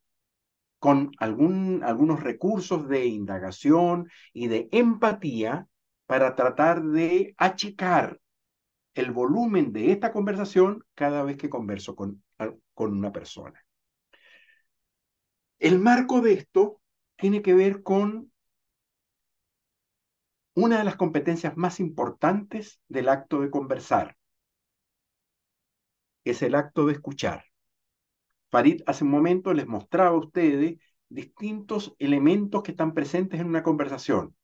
con algún, algunos recursos de indagación y de empatía para tratar de achicar el volumen de esta conversación cada vez que converso con, con una persona. El marco de esto tiene que ver con una de las competencias más importantes del acto de conversar. Es el acto de escuchar. Farid hace un momento les mostraba a ustedes distintos elementos que están presentes en una conversación.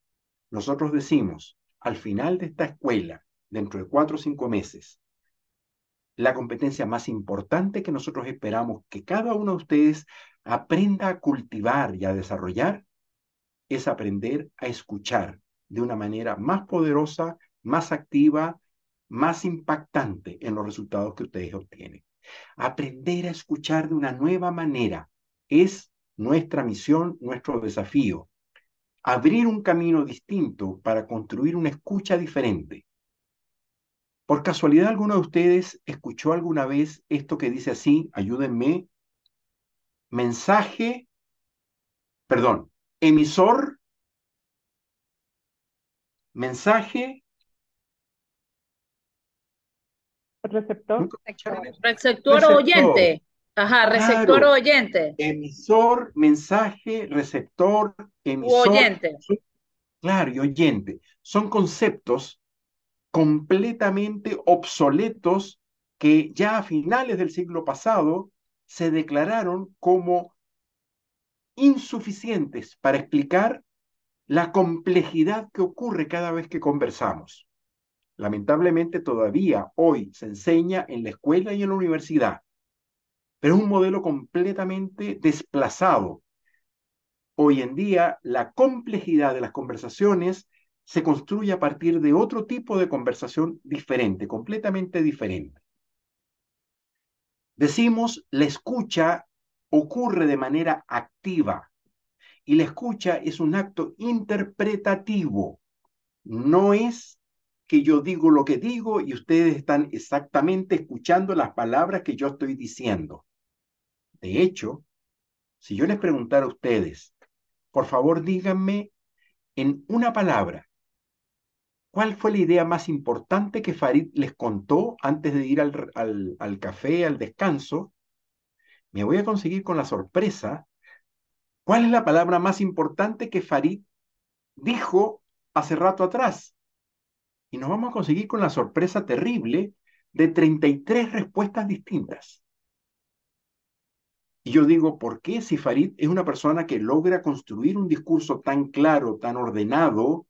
Nosotros decimos, al final de esta escuela, dentro de cuatro o cinco meses, la competencia más importante que nosotros esperamos que cada uno de ustedes aprenda a cultivar y a desarrollar es aprender a escuchar de una manera más poderosa, más activa, más impactante en los resultados que ustedes obtienen. Aprender a escuchar de una nueva manera es nuestra misión, nuestro desafío. Abrir un camino distinto para construir una escucha diferente. ¿Por casualidad alguno de ustedes escuchó alguna vez esto que dice así? Ayúdenme. Mensaje, perdón, emisor mensaje. Receptor. Receptor oyente. Ajá, receptor oyente. Emisor, mensaje, receptor, emisor. oyente. Claro, y oyente. Son conceptos completamente obsoletos que ya a finales del siglo pasado se declararon como insuficientes para explicar la complejidad que ocurre cada vez que conversamos. Lamentablemente todavía hoy se enseña en la escuela y en la universidad, pero es un modelo completamente desplazado. Hoy en día la complejidad de las conversaciones se construye a partir de otro tipo de conversación diferente, completamente diferente. Decimos, la escucha ocurre de manera activa, y la escucha es un acto interpretativo. No es que yo digo lo que digo y ustedes están exactamente escuchando las palabras que yo estoy diciendo. De hecho, si yo les preguntara a ustedes, por favor díganme en una palabra, ¿cuál fue la idea más importante que Farid les contó antes de ir al, al, café, al descanso? Me voy a conseguir con la sorpresa ¿Cuál es la palabra más importante que Farid dijo hace rato atrás? Y nos vamos a conseguir con la sorpresa terrible de 33 respuestas distintas. Y yo digo, ¿por qué si Farid es una persona que logra construir un discurso tan claro, tan ordenado,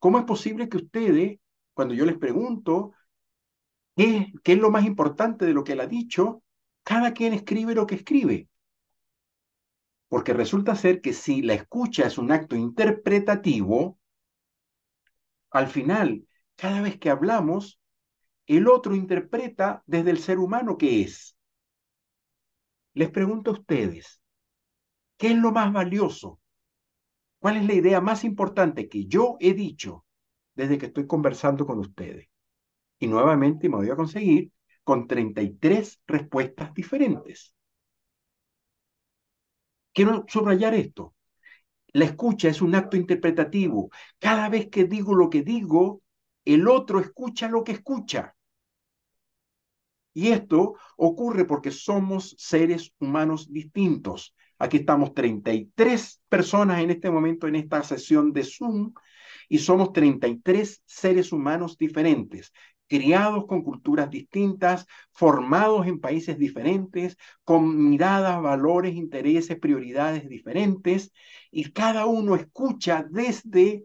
cómo es posible que ustedes, cuando yo les pregunto qué, es lo más importante de lo que él ha dicho, cada quien escribe lo que escribe? Porque resulta ser que si la escucha es un acto interpretativo, al final, cada vez que hablamos, el otro interpreta desde el ser humano que es. Les pregunto a ustedes, ¿qué es lo más valioso? ¿Cuál es la idea más importante que yo he dicho desde que estoy conversando con ustedes? Y nuevamente me voy a conseguir con 33 respuestas diferentes. Quiero subrayar esto. La escucha es un acto interpretativo. Cada vez que digo lo que digo, el otro escucha lo que escucha. Y esto ocurre porque somos seres humanos distintos. Aquí estamos 33 personas en este momento en esta sesión de Zoom y somos 33 seres humanos diferentes criados con culturas distintas, formados en países diferentes, con miradas, valores, intereses, prioridades diferentes, y cada uno escucha desde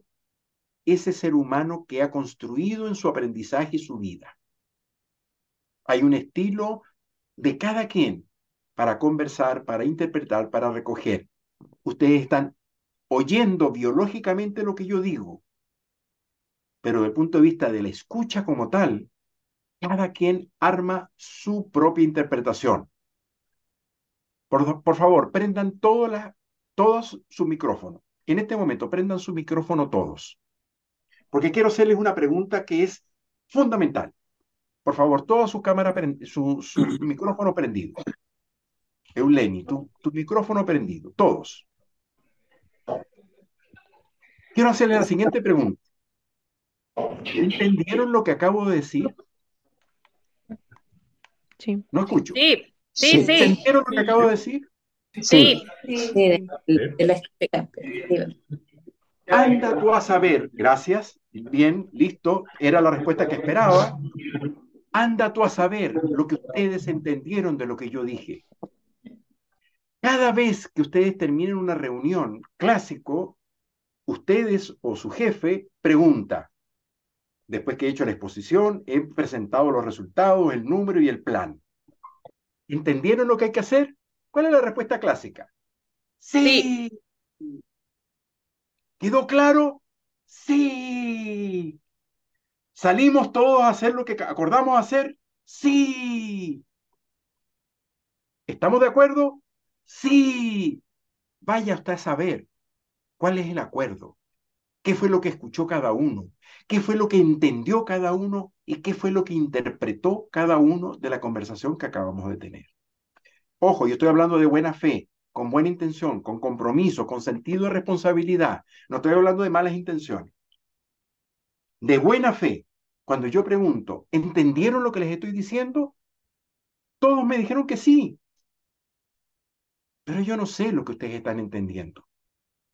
ese ser humano que ha construido en su aprendizaje y su vida. Hay un estilo de cada quien para conversar, para interpretar, para recoger. Ustedes están oyendo biológicamente lo que yo digo, pero desde el punto de vista de la escucha como tal, cada quien arma su propia interpretación. Por, por favor, prendan todas todos su micrófono. En este momento, prendan su micrófono todos. Porque quiero hacerles una pregunta que es fundamental. Por favor, toda su cámara, su, su micrófono prendido. Euleni, tu, tu micrófono prendido, todos. Quiero hacerle la siguiente pregunta. ¿Entendieron lo que acabo de decir? Sí. No escucho. Sí, sí, sí. ¿Entendieron lo que acabo de decir? Sí. Sí, Anda tú a saber, gracias, Bien, listo, era la respuesta que esperaba. Anda tú a saber lo que ustedes entendieron de lo que yo dije. Cada vez que ustedes terminen una reunión clásico, ustedes o su jefe pregunta, después que he hecho la exposición, he presentado los resultados, el número y el plan. ¿Entendieron lo que hay que hacer? ¿Cuál es la respuesta clásica? Sí. ¿Quedó claro? Sí. ¿Salimos todos a hacer lo que acordamos hacer? Sí. ¿Estamos de acuerdo? Sí. Vaya usted a saber cuál es el acuerdo, qué fue lo que escuchó cada uno, qué fue lo que entendió cada uno y qué fue lo que interpretó cada uno de la conversación que acabamos de tener. Ojo, yo estoy hablando de buena fe, con buena intención, con compromiso, con sentido de responsabilidad. No estoy hablando de malas intenciones. De buena fe, cuando yo pregunto, ¿entendieron lo que les estoy diciendo? Todos me dijeron que sí. Pero yo no sé lo que ustedes están entendiendo.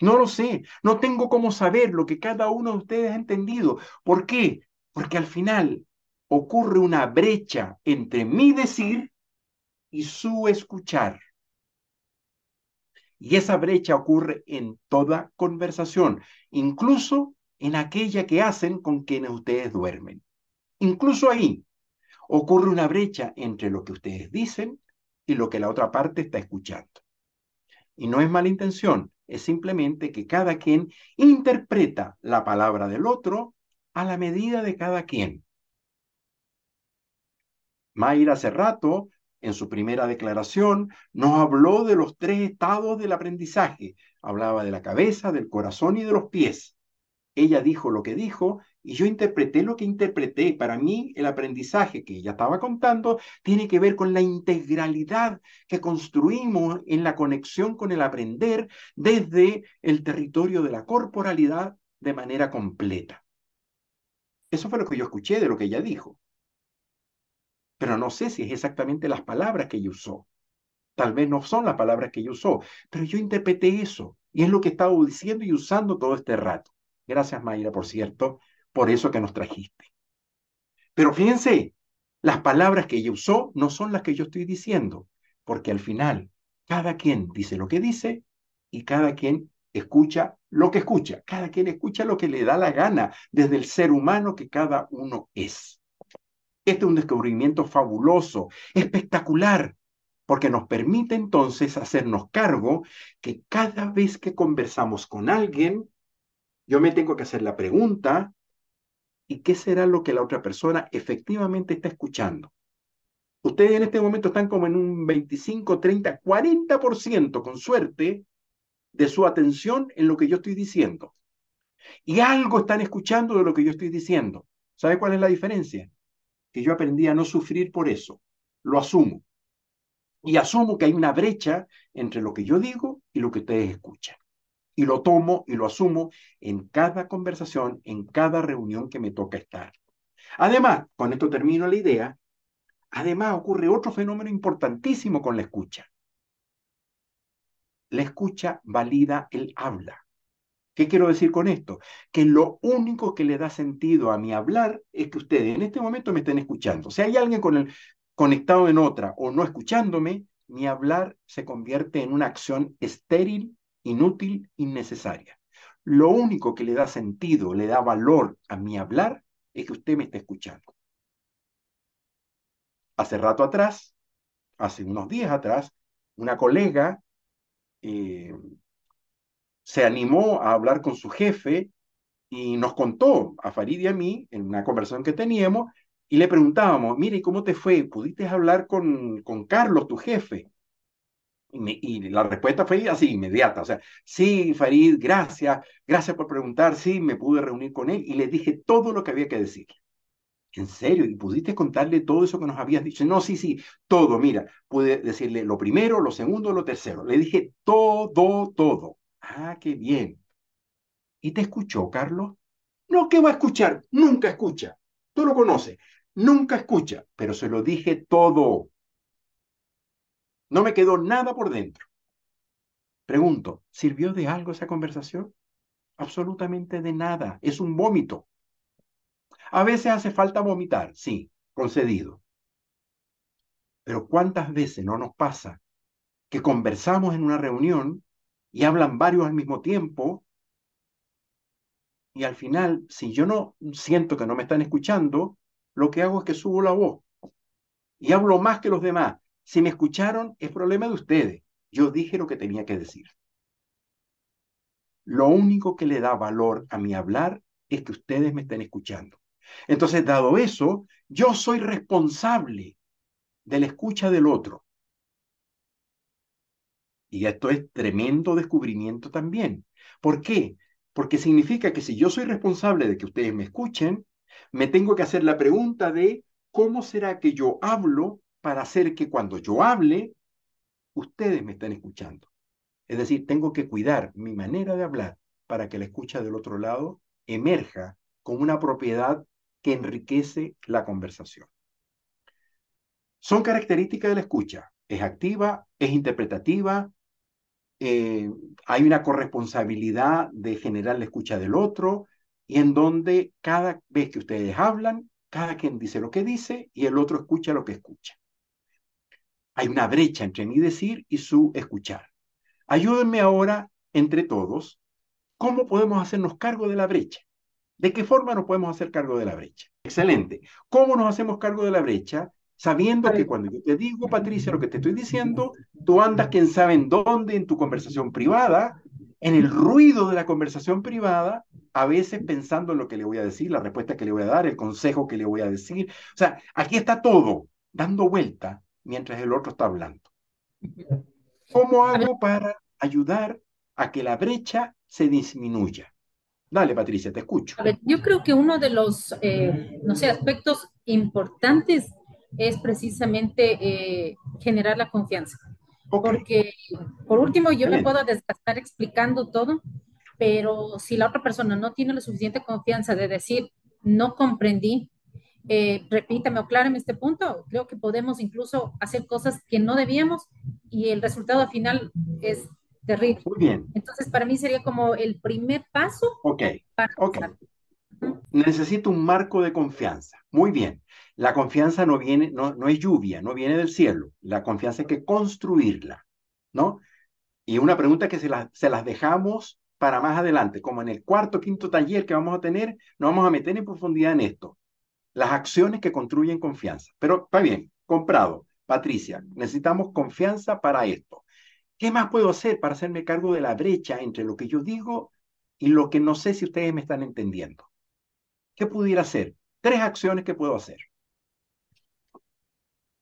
No lo sé. No tengo cómo saber lo que cada uno de ustedes ha entendido. ¿Por qué? Porque al final ocurre una brecha entre mi decir y su escuchar. Y esa brecha ocurre en toda conversación, incluso en aquella que hacen con quienes ustedes duermen. Incluso ahí ocurre una brecha entre lo que ustedes dicen y lo que la otra parte está escuchando. Y no es mala intención, es simplemente que cada quien interpreta la palabra del otro a la medida de cada quien. Mayra hace rato en su primera declaración, nos habló de los tres estados del aprendizaje. Hablaba de la cabeza, del corazón y de los pies. Ella dijo lo que dijo y yo interpreté lo que interpreté. Para mí, el aprendizaje que ella estaba contando tiene que ver con la integralidad que construimos en la conexión con el aprender desde el territorio de la corporalidad de manera completa. Eso fue lo que yo escuché de lo que ella dijo pero no sé si es exactamente las palabras que ella usó. Tal vez no son las palabras que ella usó, pero yo interpreté eso y es lo que he estado diciendo y usando todo este rato. Gracias, Mayra, por cierto, por eso que nos trajiste. Pero fíjense, las palabras que ella usó no son las que yo estoy diciendo, porque al final cada quien dice lo que dice y cada quien escucha lo que escucha. Cada quien escucha lo que le da la gana desde el ser humano que cada uno es. Este es un descubrimiento fabuloso, espectacular, porque nos permite entonces hacernos cargo que cada vez que conversamos con alguien, yo me tengo que hacer la pregunta, ¿y qué será lo que la otra persona efectivamente está escuchando? Ustedes en este momento están como en un 25, 30, 40% con suerte de su atención en lo que yo estoy diciendo. Y algo están escuchando de lo que yo estoy diciendo. ¿Sabe cuál es la diferencia? que yo aprendí a no sufrir por eso. Lo asumo. Y asumo que hay una brecha entre lo que yo digo y lo que ustedes escuchan. Y lo tomo y lo asumo en cada conversación, en cada reunión que me toca estar. Además, con esto termino la idea, además ocurre otro fenómeno importantísimo con la escucha. La escucha valida el habla. ¿Qué quiero decir con esto? Que lo único que le da sentido a mi hablar es que ustedes en este momento me estén escuchando. Si hay alguien con el, conectado en otra o no escuchándome, mi hablar se convierte en una acción estéril, inútil, innecesaria. Lo único que le da sentido, le da valor a mi hablar es que usted me esté escuchando. Hace rato atrás, hace unos días atrás, una colega eh, se animó a hablar con su jefe y nos contó a Farid y a mí en una conversación que teníamos y le preguntábamos, mire, ¿cómo te fue? ¿Pudiste hablar con, con Carlos, tu jefe? Y, la respuesta fue así, inmediata. O sea, sí, Farid, gracias, gracias por preguntar, sí, me pude reunir con él y le dije todo lo que había que decir. ¿En serio? ¿Y pudiste contarle todo eso que nos habías dicho? No, sí, sí, todo. Mira, pude decirle lo primero, lo segundo, lo tercero. Le dije todo, todo. Ah, qué bien. ¿Y te escuchó, Carlos? No, ¿qué va a escuchar? Nunca escucha. Tú lo conoces. Nunca escucha, pero se lo dije todo. No me quedó nada por dentro. Pregunto, ¿sirvió de algo esa conversación? Absolutamente de nada. Es un vómito. A veces hace falta vomitar, sí, concedido. Pero ¿cuántas veces no nos pasa que conversamos en una reunión y hablan varios al mismo tiempo y al final, si yo no siento que no me están escuchando, lo que hago es que subo la voz y hablo más que los demás. Si me escucharon, es problema de ustedes. Yo dije lo que tenía que decir. Lo único que le da valor a mi hablar es que ustedes me estén escuchando. Entonces, dado eso, yo soy responsable de la escucha del otro. Y esto es tremendo descubrimiento también. ¿Por qué? Porque significa que si yo soy responsable de que ustedes me escuchen, me tengo que hacer la pregunta de cómo será que yo hablo para hacer que cuando yo hable, ustedes me estén escuchando. Es decir, tengo que cuidar mi manera de hablar para que la escucha del otro lado emerja como una propiedad que enriquece la conversación. Son características de la escucha. Es activa, es interpretativa, eh, hay una corresponsabilidad de generar la escucha del otro y en donde cada vez que ustedes hablan, cada quien dice lo que dice y el otro escucha lo que escucha. Hay una brecha entre mi decir y su escuchar. Ayúdenme ahora, entre todos, cómo podemos hacernos cargo de la brecha. ¿De qué forma nos podemos hacer cargo de la brecha? Excelente. ¿Cómo nos hacemos cargo de la brecha? Sabiendo que cuando yo te digo, Patricia, lo que te estoy diciendo, tú andas quién sabe en dónde en tu conversación privada, en el ruido de la conversación privada, a veces pensando en lo que le voy a decir, la respuesta que le voy a dar, el consejo que le voy a decir. O sea, aquí está todo dando vuelta mientras el otro está hablando. ¿Cómo hago para ayudar a que la brecha se disminuya? Dale, Patricia, te escucho. A ver, yo creo que uno de los, eh, no sé, aspectos importantes es precisamente eh, generar la confianza. Porque, por último, yo me puedo desgastar explicando todo, pero si la otra persona no tiene la suficiente confianza de decir, no comprendí, eh, repítame o aclárame este punto, creo que podemos incluso hacer cosas que no debíamos y el resultado final es terrible. Muy bien. Entonces, para mí sería como el primer paso. Ok. ok. Necesito un marco de confianza. Muy bien. La confianza no viene, no, no es lluvia, no viene del cielo. La confianza hay que construirla, ¿no? Y una pregunta que se, se las dejamos para más adelante, como en el cuarto, quinto taller que vamos a tener, nos vamos a meter en profundidad en esto las acciones que construyen confianza. Pero está bien, comprado. Patricia, necesitamos confianza para esto. ¿Qué más puedo hacer para hacerme cargo de la brecha entre lo que yo digo y lo que no sé si ustedes me están entendiendo? ¿Qué pudiera hacer? Tres acciones que puedo hacer.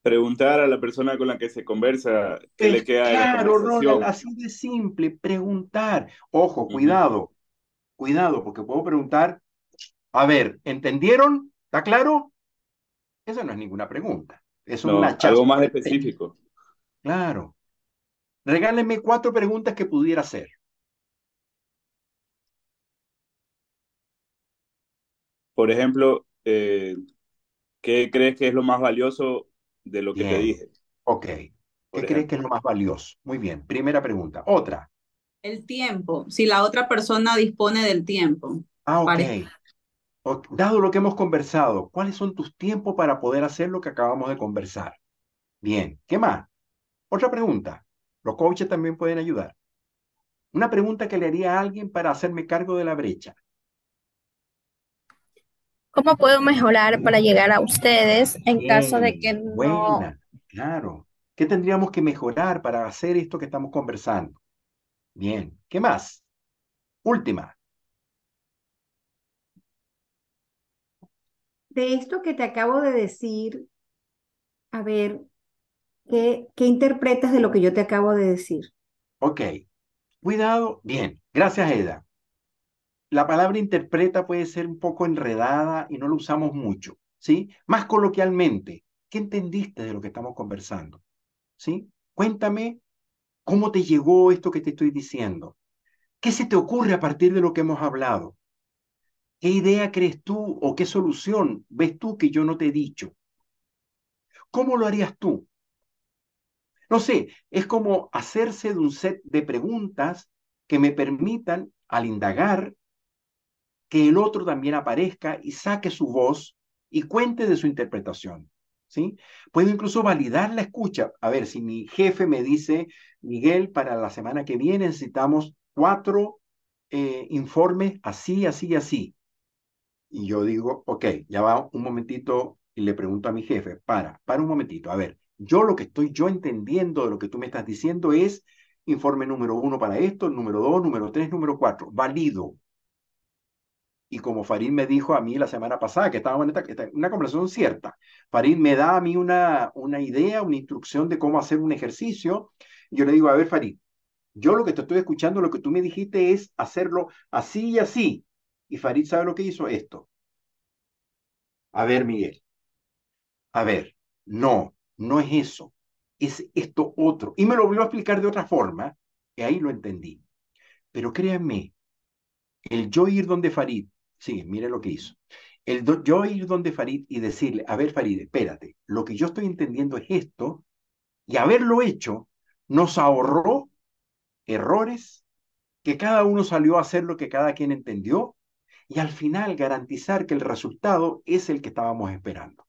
Preguntar a la persona con la que se conversa qué le queda claro, de la así de simple, preguntar. Ojo, cuidado, cuidado, porque puedo preguntar, a ver, ¿entendieron? ¿Está claro? Eso no es ninguna pregunta. Es una Algo más específico. Claro. Regálenme cuatro preguntas que pudiera hacer. Por ejemplo, eh, ¿qué crees que es lo más valioso de lo que te dije? Ok. ¿Qué crees que es lo más valioso? Muy bien. Primera pregunta. Otra. El tiempo. Si la otra persona dispone del tiempo. Ah, ok dado lo que hemos conversado, ¿cuáles son tus tiempos para poder hacer lo que acabamos de conversar? Bien, ¿qué más? Otra pregunta. Los coaches también pueden ayudar. Una pregunta que le haría a alguien para hacerme cargo de la brecha. ¿Cómo puedo mejorar para llegar a ustedes en caso de que no... Buena, claro. ¿Qué tendríamos que mejorar para hacer esto que estamos conversando? Bien, ¿qué más? Última. De esto que te acabo de decir, a ver, ¿qué, ¿qué interpretas de lo que yo te acabo de decir? Ok, cuidado, bien, gracias Eda. La palabra interpreta puede ser un poco enredada y no lo usamos mucho, ¿sí? Más coloquialmente, ¿qué entendiste de lo que estamos conversando? ¿Sí? Cuéntame cómo te llegó esto que te estoy diciendo. ¿Qué se te ocurre a partir de lo que hemos hablado? ¿Qué idea crees tú o qué solución ves tú que yo no te he dicho? ¿Cómo lo harías tú? No sé, es como hacerse de un set de preguntas que me permitan, al indagar, que el otro también aparezca y saque su voz y cuente de su interpretación. ¿Sí? Puedo incluso validar la escucha. A ver, si mi jefe me dice, Miguel, para la semana que viene necesitamos cuatro eh, informes así, así, así. Y yo digo, ok, ya va un momentito y le pregunto a mi jefe, para, para un momentito, a ver, yo lo que estoy yo entendiendo de lo que tú me estás diciendo es informe número uno para esto, número dos, número tres, número cuatro, válido. Y como Farid me dijo a mí la semana pasada, que estábamos en esta, una conversación cierta, Farid me da a mí una, una idea, una instrucción de cómo hacer un ejercicio. Yo le digo, a ver, Farid, yo lo que te estoy escuchando, lo que tú me dijiste es hacerlo así y así. Y Farid sabe lo que hizo esto. A ver, Miguel. A ver, no, no es eso. Es esto otro. Y me lo volvió a explicar de otra forma, que ahí lo entendí. Pero créanme, el yo ir donde Farid, sí, mire lo que hizo. El yo ir donde Farid y decirle, a ver, Farid, espérate, lo que yo estoy entendiendo es esto, y haberlo hecho nos ahorró errores, que cada uno salió a hacer lo que cada quien entendió, y al final garantizar que el resultado es el que estábamos esperando.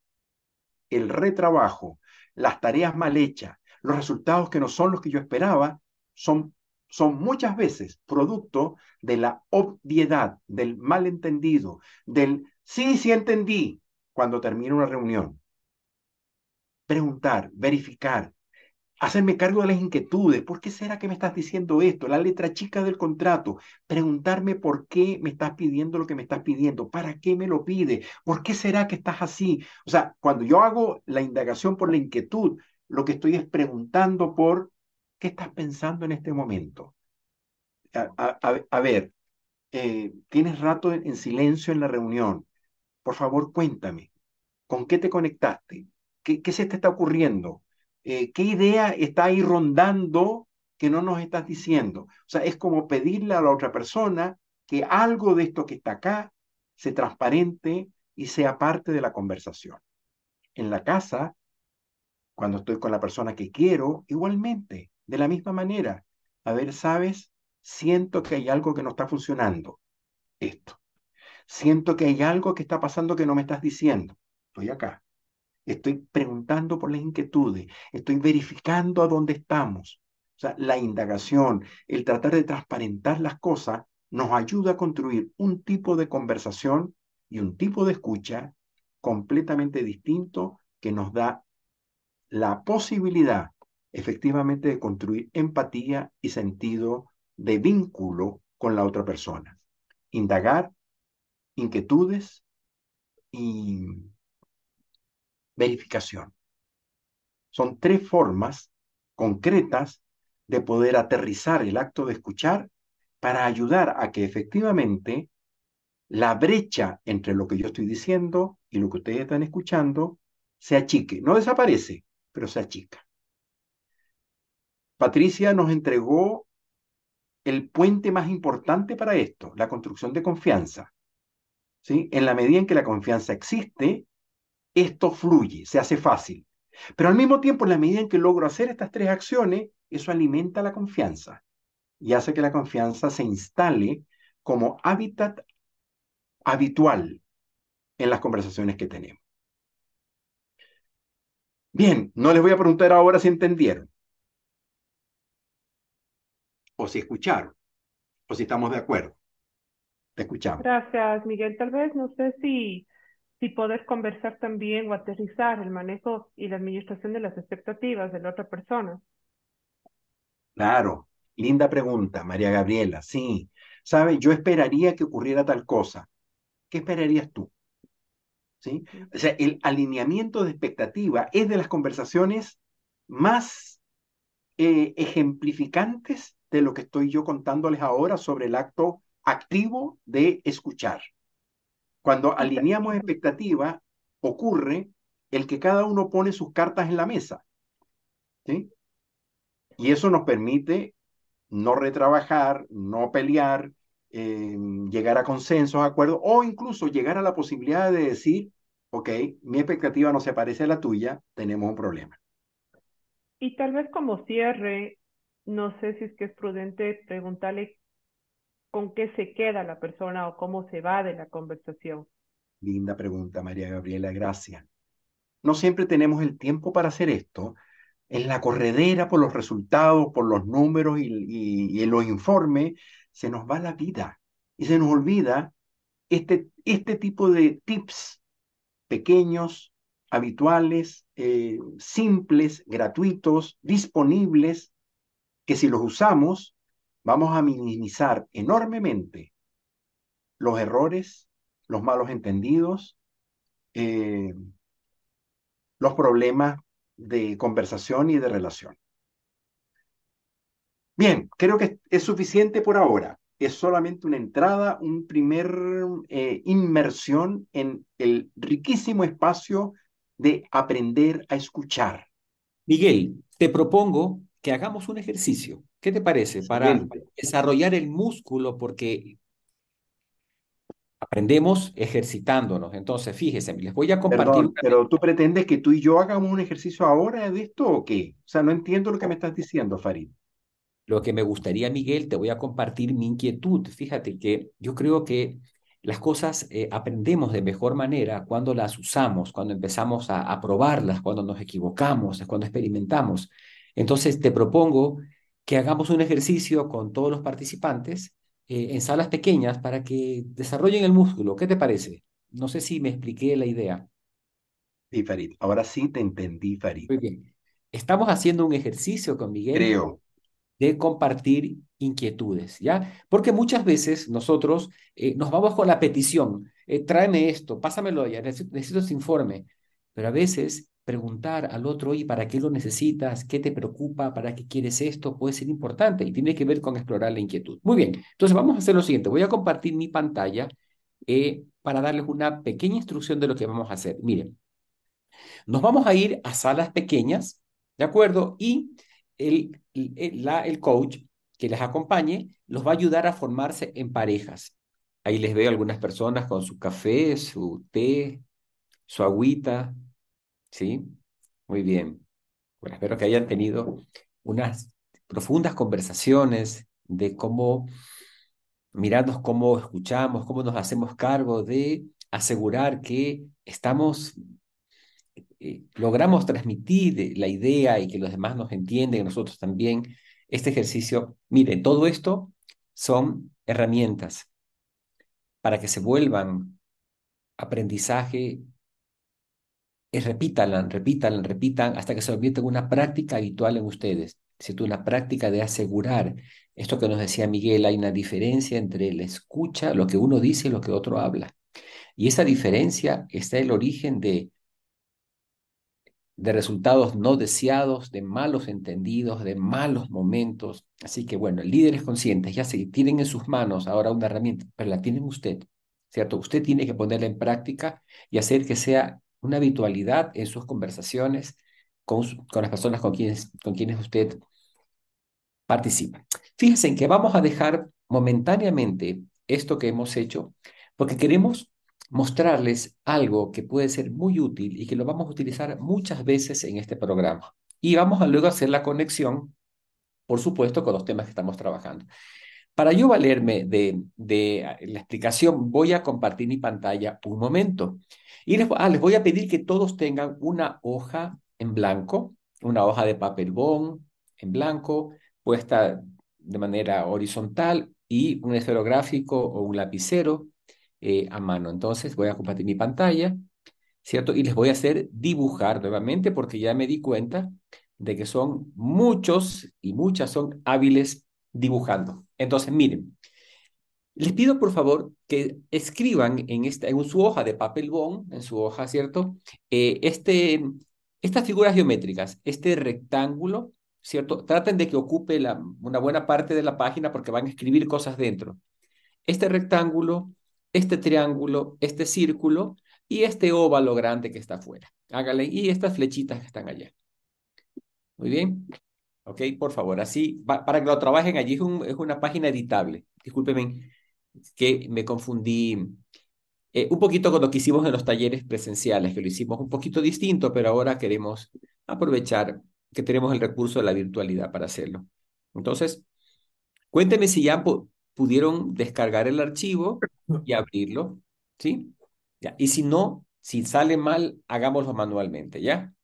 El retrabajo, las tareas mal hechas, los resultados que no son los que yo esperaba, son, son muchas veces producto de la obviedad, del malentendido, del sí, sí entendí cuando termina una reunión. Preguntar, verificar, hacerme cargo de las inquietudes. ¿Por qué será que me estás diciendo esto? La letra chica del contrato. Preguntarme por qué me estás pidiendo lo que me estás pidiendo. ¿Para qué me lo pide? ¿Por qué será que estás así? O sea, cuando yo hago la indagación por la inquietud, lo que estoy es preguntando por qué estás pensando en este momento. A, ver, eh, tienes rato en silencio en la reunión. Por favor, cuéntame. ¿Con qué te conectaste? ¿Qué, qué se te está ocurriendo? Eh, ¿qué idea está ahí rondando que no nos estás diciendo? O sea, es como pedirle a la otra persona que algo de esto que está acá se transparente y sea parte de la conversación. En la casa, cuando estoy con la persona que quiero, igualmente, de la misma manera. A ver, ¿sabes? Siento que hay algo que no está funcionando. Esto. Siento que hay algo que está pasando que no me estás diciendo. Estoy acá estoy preguntando por las inquietudes, estoy verificando a dónde estamos. O sea, la indagación, el tratar de transparentar las cosas, nos ayuda a construir un tipo de conversación y un tipo de escucha completamente distinto que nos da la posibilidad efectivamente de construir empatía y sentido de vínculo con la otra persona. Indagar inquietudes y verificación. Son tres formas concretas de poder aterrizar el acto de escuchar para ayudar a que efectivamente la brecha entre lo que yo estoy diciendo y lo que ustedes están escuchando se achique. No desaparece, pero se achica. Patricia nos entregó el puente más importante para esto, la construcción de confianza. ¿Sí? En la medida en que la confianza existe, esto fluye, se hace fácil. Pero al mismo tiempo, en la medida en que logro hacer estas tres acciones, eso alimenta la confianza y hace que la confianza se instale como hábitat habitual en las conversaciones que tenemos. Bien, no les voy a preguntar ahora si entendieron o si escucharon o si estamos de acuerdo. Te escuchamos. Gracias, Miguel. Tal vez no sé si si poder conversar también o aterrizar el manejo y la administración de las expectativas de la otra persona. Claro, linda pregunta, María Gabriela. Sí, sabe, yo esperaría que ocurriera tal cosa. ¿Qué esperarías tú? ¿Sí? O sea, el alineamiento de expectativa es de las conversaciones más eh, ejemplificantes de lo que estoy yo contándoles ahora sobre el acto activo de escuchar. Cuando alineamos expectativas, ocurre el que cada uno pone sus cartas en la mesa. ¿sí? Y eso nos permite no retrabajar, no pelear, eh, llegar a consensos, acuerdos, o incluso llegar a la posibilidad de decir, ok, mi expectativa no se parece a la tuya, tenemos un problema. Y tal vez como cierre, no sé si es que es prudente preguntarle con qué se queda la persona o cómo se va de la conversación. Linda pregunta, María Gabriela, gracias. No siempre tenemos el tiempo para hacer esto. En la corredera por los resultados, por los números y, en los informes, se nos va la vida y se nos olvida este, este tipo de tips pequeños, habituales, eh, simples, gratuitos, disponibles, que si los usamos, vamos a minimizar enormemente los errores, los malos entendidos, eh, los problemas de conversación y de relación. Bien, creo que es suficiente por ahora. Es solamente una entrada, un primer eh, inmersión en el riquísimo espacio de aprender a escuchar. Miguel, te propongo que hagamos un ejercicio. ¿Qué te parece? Para desarrollar el músculo, porque aprendemos ejercitándonos. Entonces, fíjese, les voy a compartir. pero tú pretendes que tú y yo hagamos un ejercicio ahora de esto o qué? O sea, no entiendo lo que me estás diciendo, Farid. Lo que me gustaría, Miguel, te voy a compartir mi inquietud. Fíjate que yo creo que las cosas eh, aprendemos de mejor manera cuando las usamos, cuando empezamos a, a probarlas, cuando nos equivocamos, cuando experimentamos. Entonces, te propongo que hagamos un ejercicio con todos los participantes eh, en salas pequeñas para que desarrollen el músculo. ¿Qué te parece? No sé si me expliqué la idea. Sí, Farid. Ahora sí te entendí, Farid. Muy bien. Estamos haciendo un ejercicio con Miguel. Creo. De compartir inquietudes, ¿ya? Porque muchas veces nosotros eh, nos vamos con la petición, eh, tráeme esto, pásamelo ya, necesito, necesito ese informe, pero a veces preguntar al otro, y ¿para qué lo necesitas? ¿Qué te preocupa? ¿Para qué quieres esto? Puede ser importante y tiene que ver con explorar la inquietud. Muy bien, entonces vamos a hacer lo siguiente. Voy a compartir mi pantalla eh, para darles una pequeña instrucción de lo que vamos a hacer. Miren, nos vamos a ir a salas pequeñas, ¿de acuerdo? Y el, el, la, el coach que les acompañe los va a ayudar a formarse en parejas. Ahí les veo algunas personas con su café, su té, su agüita, ¿sí? Muy bien. Bueno, espero que hayan tenido unas profundas conversaciones de cómo mirarnos, cómo escuchamos, cómo nos hacemos cargo de asegurar que estamos, eh, logramos transmitir la idea y que los demás nos entienden, nosotros también, este ejercicio. Miren, todo esto son herramientas para que se vuelvan aprendizaje y repítanla, repítanla, repitan hasta que se convierta en una práctica habitual en ustedes. Es una práctica de asegurar esto que nos decía Miguel, hay una diferencia entre la escucha, lo que uno dice y lo que otro habla. Y esa diferencia está el origen de, de resultados no deseados, de malos entendidos, de malos momentos. Así que bueno, líderes conscientes ya se tienen en sus manos ahora una herramienta, pero la tienen usted, ¿cierto? Usted tiene que ponerla en práctica y hacer que sea una habitualidad en sus conversaciones con, con las personas con quienes, con quienes usted participa. Fíjense en que vamos a dejar momentáneamente esto que hemos hecho porque queremos mostrarles algo que puede ser muy útil y que lo vamos a utilizar muchas veces en este programa. Y vamos a luego hacer la conexión, por supuesto, con los temas que estamos trabajando. Para yo valerme de, de la explicación, voy a compartir mi pantalla un momento. Y les, ah, les voy a pedir que todos tengan una hoja en blanco, una hoja de papel bond en blanco, puesta de manera horizontal y un esferográfico o un lapicero eh, a mano. Entonces voy a compartir mi pantalla, ¿cierto? Y les voy a hacer dibujar nuevamente porque ya me di cuenta de que son muchos y muchas son hábiles dibujando. Entonces, miren, les pido por favor que escriban en, esta, en su hoja de papel bond, en su hoja, ¿cierto? Eh, este, estas figuras geométricas, este rectángulo, ¿cierto? Traten de que ocupe la, una buena parte de la página porque van a escribir cosas dentro. Este rectángulo, este triángulo, este círculo y este óvalo grande que está afuera. Hágale, y estas flechitas que están allá. Muy bien. Ok, por favor, así, para que lo trabajen allí, es, es una página editable. Discúlpenme que me confundí eh, un poquito con lo que hicimos en los talleres presenciales, que lo hicimos un poquito distinto, pero ahora queremos aprovechar que tenemos el recurso de la virtualidad para hacerlo. Entonces, cuéntenme si ya pudieron descargar el archivo y abrirlo, ¿sí? Ya. Y si no, si sale mal, hagámoslo manualmente, ¿ya?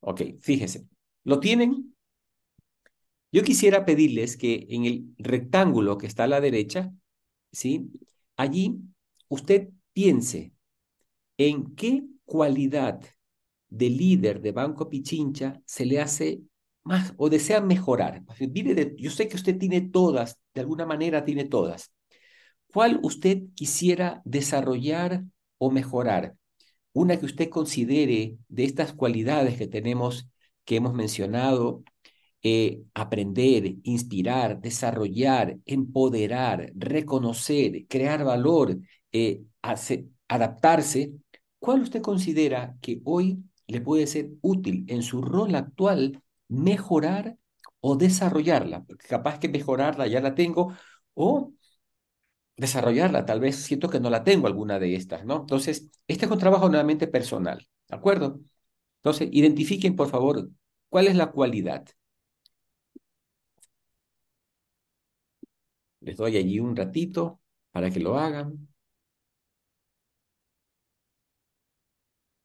Ok, fíjese. ¿Lo tienen? Yo quisiera pedirles que en el rectángulo que está a la derecha, ¿sí? Allí usted piense en qué cualidad de líder de Banco Pichincha se le hace más o desea mejorar. yo sé que usted tiene todas, de alguna manera tiene todas. ¿Cuál usted quisiera desarrollar o mejorar? Una que usted considere de estas cualidades que tenemos, que hemos mencionado, eh, aprender, inspirar, desarrollar, empoderar, reconocer, crear valor, eh, adaptarse, ¿cuál usted considera que hoy le puede ser útil en su rol actual mejorar o desarrollarla? Porque capaz que mejorarla ya la tengo o desarrollarla, tal vez siento que no la tengo alguna de estas, ¿no? Entonces, este es un trabajo nuevamente personal, ¿de acuerdo? Entonces, identifiquen, por favor, cuál es la cualidad. Les doy allí un ratito para que lo hagan.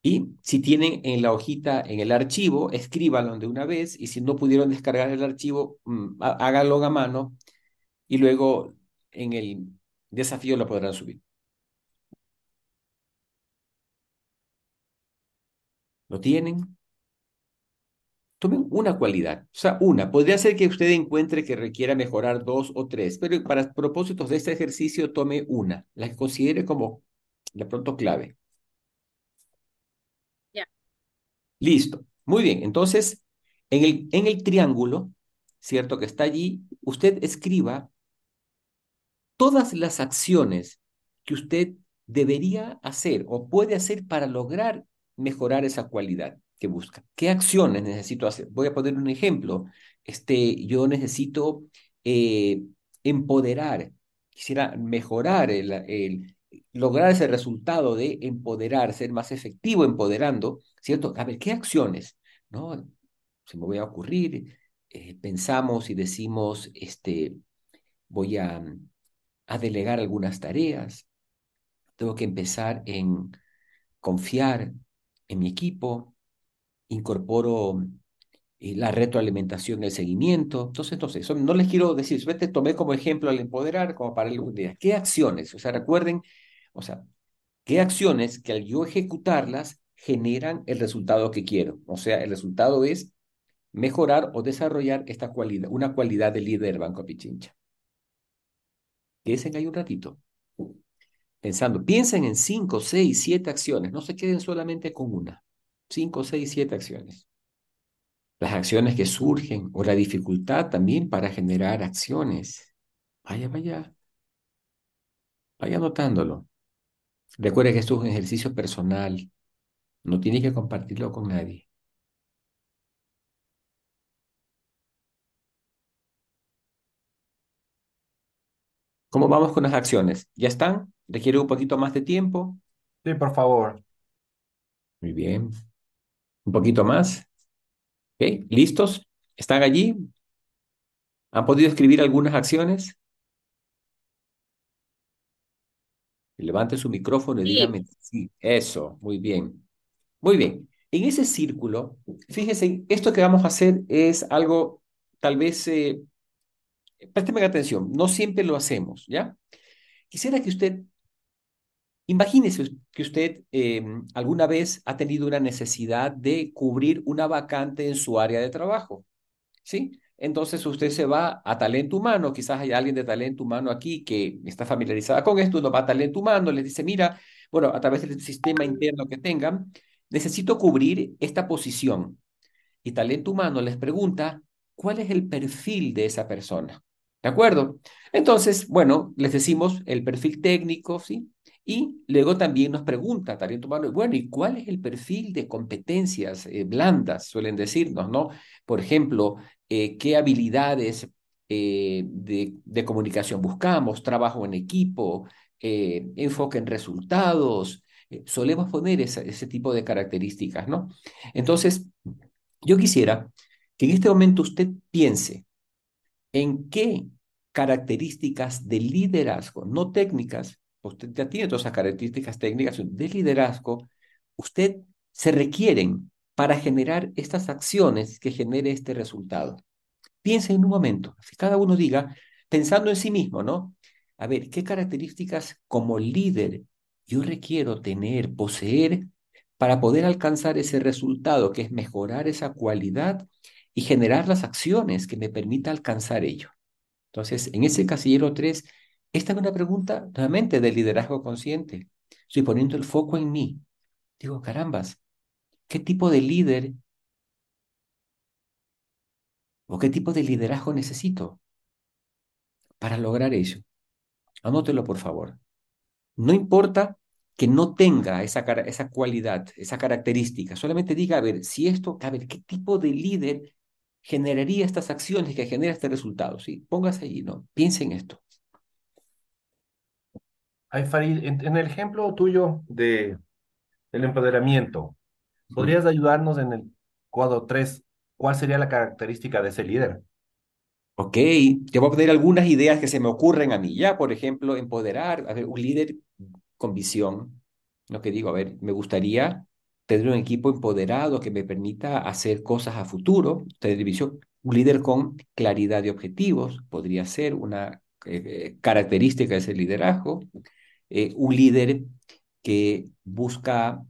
Y si tienen en la hojita, en el archivo, escríbanlo de una vez y si no pudieron descargar el archivo, mm, háganlo a mano y luego en el desafío lo podrán subir. ¿Lo tienen? Tomen una cualidad, o sea, una. Podría ser que usted encuentre que requiera mejorar dos o tres, pero para propósitos de este ejercicio tome una, la que considere como de pronto clave. Ya. Listo. Muy bien. Entonces, en el, en el triángulo, ¿cierto? Que está allí, usted escriba todas las acciones que usted debería hacer o puede hacer para lograr mejorar esa cualidad que busca. ¿Qué acciones necesito hacer? Voy a poner un ejemplo. Este, yo necesito eh, empoderar, quisiera mejorar el, lograr ese resultado de empoderar, ser más efectivo empoderando, ¿cierto? A ver, ¿qué acciones? ¿No? Se me voy a ocurrir, eh, pensamos y decimos, este, voy a, a delegar algunas tareas, tengo que empezar en confiar en mi equipo, incorporo eh, la retroalimentación, el seguimiento. Entonces, entonces no les quiero decir, te tomé como ejemplo al empoderar, como para el día. ¿Qué acciones? O sea, recuerden, o sea, ¿qué acciones que al yo ejecutarlas generan el resultado que quiero? O sea, el resultado es mejorar o desarrollar esta cualidad, una cualidad de líder Banco Pichincha. Quédense ahí un ratito. Pensando, piensen en cinco, seis, siete acciones, no se queden solamente con una. Cinco, seis, siete acciones. Las acciones que surgen o la dificultad también para generar acciones. Vaya, vaya. Vaya notándolo. Recuerde que esto es un ejercicio personal. No tiene que compartirlo con nadie. ¿Cómo vamos con las acciones? ¿Ya están? ¿Requiere un poquito más de tiempo? Sí, por favor. Muy bien. Un poquito más. ¿Listos? ¿Están allí? ¿Han podido escribir algunas acciones? Levante su micrófono y dígame sí. Eso, muy bien. Muy bien. En ese círculo, fíjense, esto que vamos a hacer es algo, tal vez, eh, présteme atención, no siempre lo hacemos, ¿ya? Quisiera que usted Imagínese que usted em, alguna vez ha tenido una necesidad de cubrir una vacante en su área de trabajo, ¿sí? Entonces usted se va a talento humano, quizás hay alguien de talento humano aquí que está familiarizada con esto, uno va a talento humano, le dice, mira, bueno, a través del sistema interno que tengan, necesito cubrir esta posición. Y talento humano les pregunta, ¿cuál es el perfil de esa persona? ¿De acuerdo? Entonces, bueno, les decimos el perfil técnico, ¿sí? Y luego también nos pregunta talento humano, bueno, ¿y cuál es el perfil de competencias eh, blandas? Suelen decirnos, ¿no? Por ejemplo, eh, ¿qué habilidades eh, de, comunicación buscamos? Trabajo en equipo, enfoque en resultados. solemos poner ese tipo de características, ¿no? Entonces, yo quisiera que en este momento usted piense en qué características de liderazgo, no técnicas, usted ya tiene todas esas características técnicas de liderazgo, usted se requieren para generar estas acciones que genere este resultado. Piense en un momento, si cada uno diga, pensando en sí mismo, ¿no? A ver, ¿qué características como líder yo requiero tener, poseer para poder alcanzar ese resultado, que es mejorar esa cualidad y generar las acciones que me permita alcanzar ello? Entonces, en ese casillero 3, esta es una pregunta nuevamente de liderazgo consciente. Estoy poniendo el foco en mí. Digo, carambas, ¿qué tipo de líder o qué tipo de liderazgo necesito para lograr eso? Anótelo, por favor. No importa que no tenga esa, esa cualidad, esa característica, solamente diga, a ver, si esto, a ver, ¿qué tipo de líder generaría estas acciones que genera este resultado? ¿sí? Póngase ahí, ¿no? Piense en esto. Ay, Farid, en, el ejemplo tuyo de, del empoderamiento, ¿podrías ayudarnos en el cuadro 3? ¿Cuál sería la característica de ese líder? Ok, te voy a poner algunas ideas que se me ocurren a mí. Ya, por ejemplo, empoderar, a ver, un líder con visión. Lo que digo, a ver, me gustaría tener un equipo empoderado que me permita hacer cosas a futuro, tener visión. Un líder con claridad de objetivos podría ser una eh, eh, característica de ese liderazgo. Eh, un líder que busca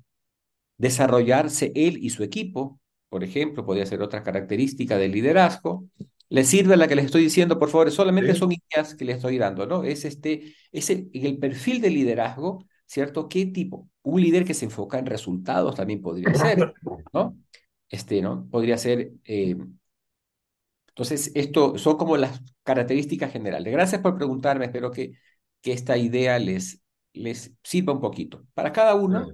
desarrollarse él y su equipo, por ejemplo, podría ser otra característica del liderazgo. ¿Les sirve la que les estoy diciendo, por favor? Solamente son ideas que les estoy dando, ¿no? Es, este, es el, el, perfil de liderazgo, ¿cierto? ¿Qué tipo? Un líder que se enfoca en resultados también podría ser, ¿no? Este, ¿no? Podría ser... Eh... Entonces, esto son como las características generales. Gracias por preguntarme, espero que, que esta idea les, les sirva un poquito. Para cada uno,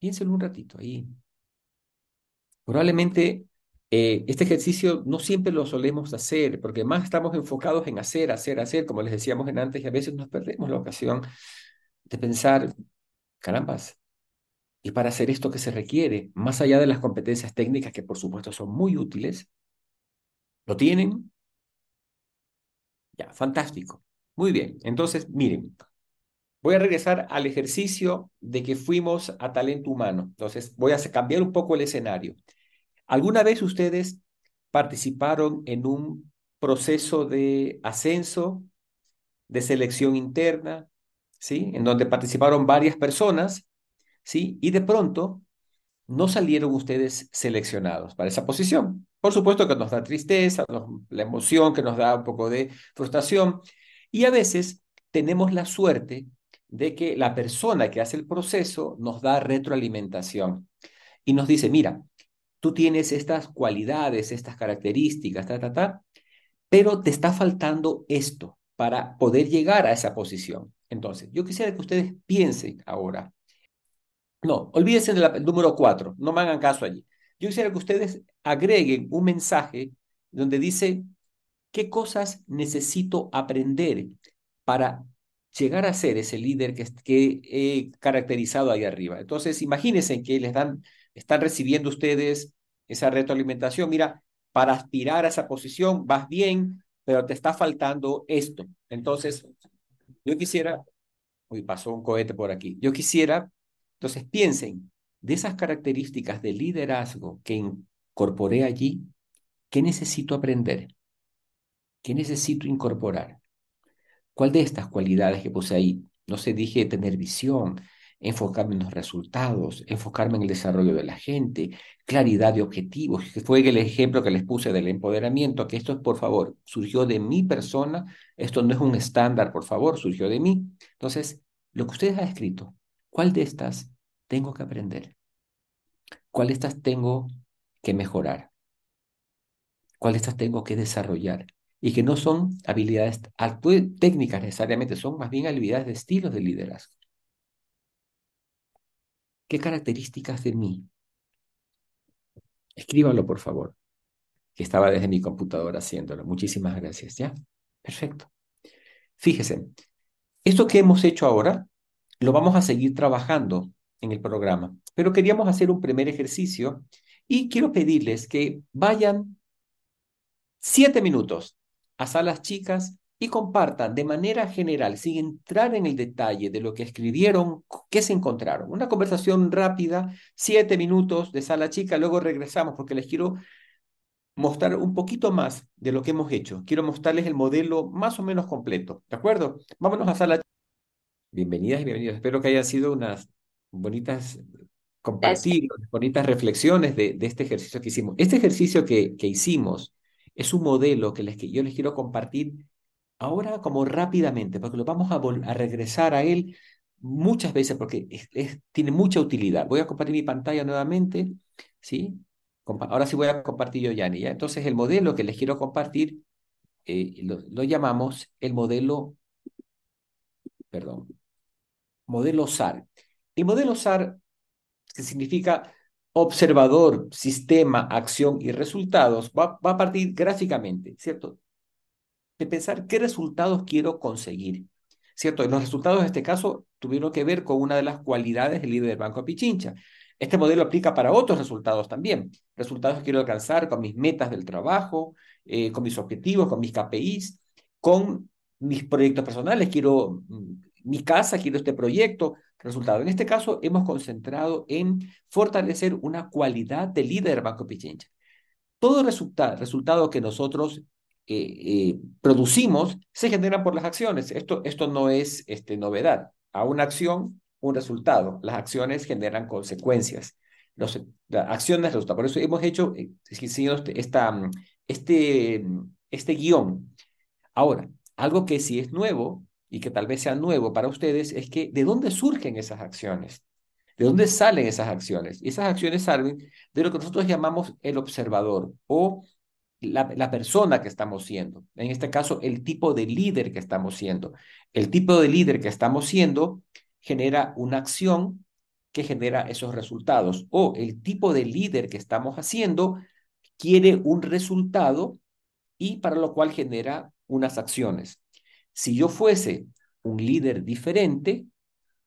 Piénselo un ratito ahí. Probablemente eh, este ejercicio no siempre lo solemos hacer, porque más estamos enfocados en hacer, hacer, hacer, como les decíamos en antes, y a veces nos perdemos la ocasión de pensar, carambas, y para hacer esto que se requiere, más allá de las competencias técnicas que por supuesto son muy útiles, ¿lo tienen? Ya, fantástico. Muy bien. Entonces, miren, Voy a regresar al ejercicio de que fuimos a talento humano. Entonces, voy a cambiar un poco el escenario. ¿Alguna vez ustedes participaron en un proceso de ascenso, de selección interna, ¿sí? En donde participaron varias personas, ¿sí? Y de pronto no salieron ustedes seleccionados para esa posición. Por supuesto que nos da tristeza, la emoción que nos da un poco de frustración. Y a veces tenemos la suerte de que la persona que hace el proceso nos da retroalimentación y nos dice, mira, tú tienes estas cualidades, estas características, ta, ta, ta, pero te está faltando esto para poder llegar a esa posición. Entonces, yo quisiera que ustedes piensen ahora. No, olvídense del número cuatro, no me hagan caso allí. Yo quisiera que ustedes agreguen un mensaje donde dice, ¿qué cosas necesito aprender para llegar a ser ese líder que, que he caracterizado ahí arriba. Entonces, imagínense que les dan, están recibiendo ustedes esa retroalimentación. Mira, para aspirar a esa posición vas bien, pero te está faltando esto. Entonces, yo quisiera, uy, pasó un cohete por aquí. Yo quisiera, entonces piensen, de esas características de liderazgo que incorporé allí, ¿qué necesito aprender? ¿Qué necesito incorporar? ¿Cuál de estas cualidades que puse ahí? No sé, dije tener visión, enfocarme en los resultados, enfocarme en el desarrollo de la gente, claridad de objetivos, que fue el ejemplo que les puse del empoderamiento, que esto es, por favor, surgió de mi persona, esto no es un estándar, por favor, surgió de mí. Entonces, lo que ustedes han escrito, ¿cuál de estas tengo que aprender? ¿Cuál de estas tengo que mejorar? ¿Cuál de estas tengo que desarrollar? y que no son habilidades técnicas necesariamente, son más bien habilidades de estilos de liderazgo. ¿Qué características de mí? Escríbalo, por favor, que estaba desde mi computadora haciéndolo. Muchísimas gracias, ¿ya? Perfecto. Fíjese, esto que hemos hecho ahora lo vamos a seguir trabajando en el programa, pero queríamos hacer un primer ejercicio y quiero pedirles que vayan siete minutos a salas chicas y compartan de manera general, sin entrar en el detalle de lo que escribieron, qué se encontraron. Una conversación rápida, siete minutos de sala chica, luego regresamos porque les quiero mostrar un poquito más de lo que hemos hecho. Quiero mostrarles el modelo más o menos completo, ¿de acuerdo? Vámonos a sala. Bienvenidas y bienvenidos. Espero que hayan sido unas bonitas compartir, bonitas reflexiones de, de, este ejercicio que hicimos. Este ejercicio que, que hicimos es un modelo que, les, que yo les quiero compartir ahora como rápidamente, porque lo vamos a, a regresar a él muchas veces porque es, tiene mucha utilidad. Voy a compartir mi pantalla nuevamente, ¿sí? Ahora sí voy a compartir yo, Yanni, ¿ya? Entonces el modelo que les quiero compartir eh, lo, lo, llamamos el modelo, perdón, modelo SAR. El modelo SAR, que significa observador, sistema, acción y resultados, va, va a partir gráficamente, ¿cierto? de pensar qué resultados quiero conseguir. ¿Cierto? los resultados en este caso tuvieron que ver con una de las cualidades del líder del Banco Pichincha. Este modelo aplica para otros resultados también. Resultados que quiero alcanzar con mis metas del trabajo, eh, con mis objetivos, con mis KPIs, con mis proyectos personales. Quiero mm, mi casa, quiero este proyecto. Resultado. En este caso hemos concentrado en fortalecer una cualidad del líder Banco Pichincha. Todo resulta, resultado que nosotros eh, producimos se generan por las acciones. Esto, esto no es este, novedad. A una acción, un resultado. Las acciones generan consecuencias. Las acciones resultan. Por eso hemos hecho eh, este, esta, este, este guion. Ahora, algo que sí es nuevo y que tal vez sea nuevo para ustedes es que de dónde surgen esas acciones. ¿De dónde salen esas acciones? Y esas acciones salen de lo que nosotros llamamos el observador o la, persona que estamos siendo. En este caso, el tipo de líder que estamos siendo. El tipo de líder que estamos siendo genera una acción que genera esos resultados. O el tipo de líder que estamos haciendo quiere un resultado y para lo cual genera unas acciones. Si yo fuese un líder diferente,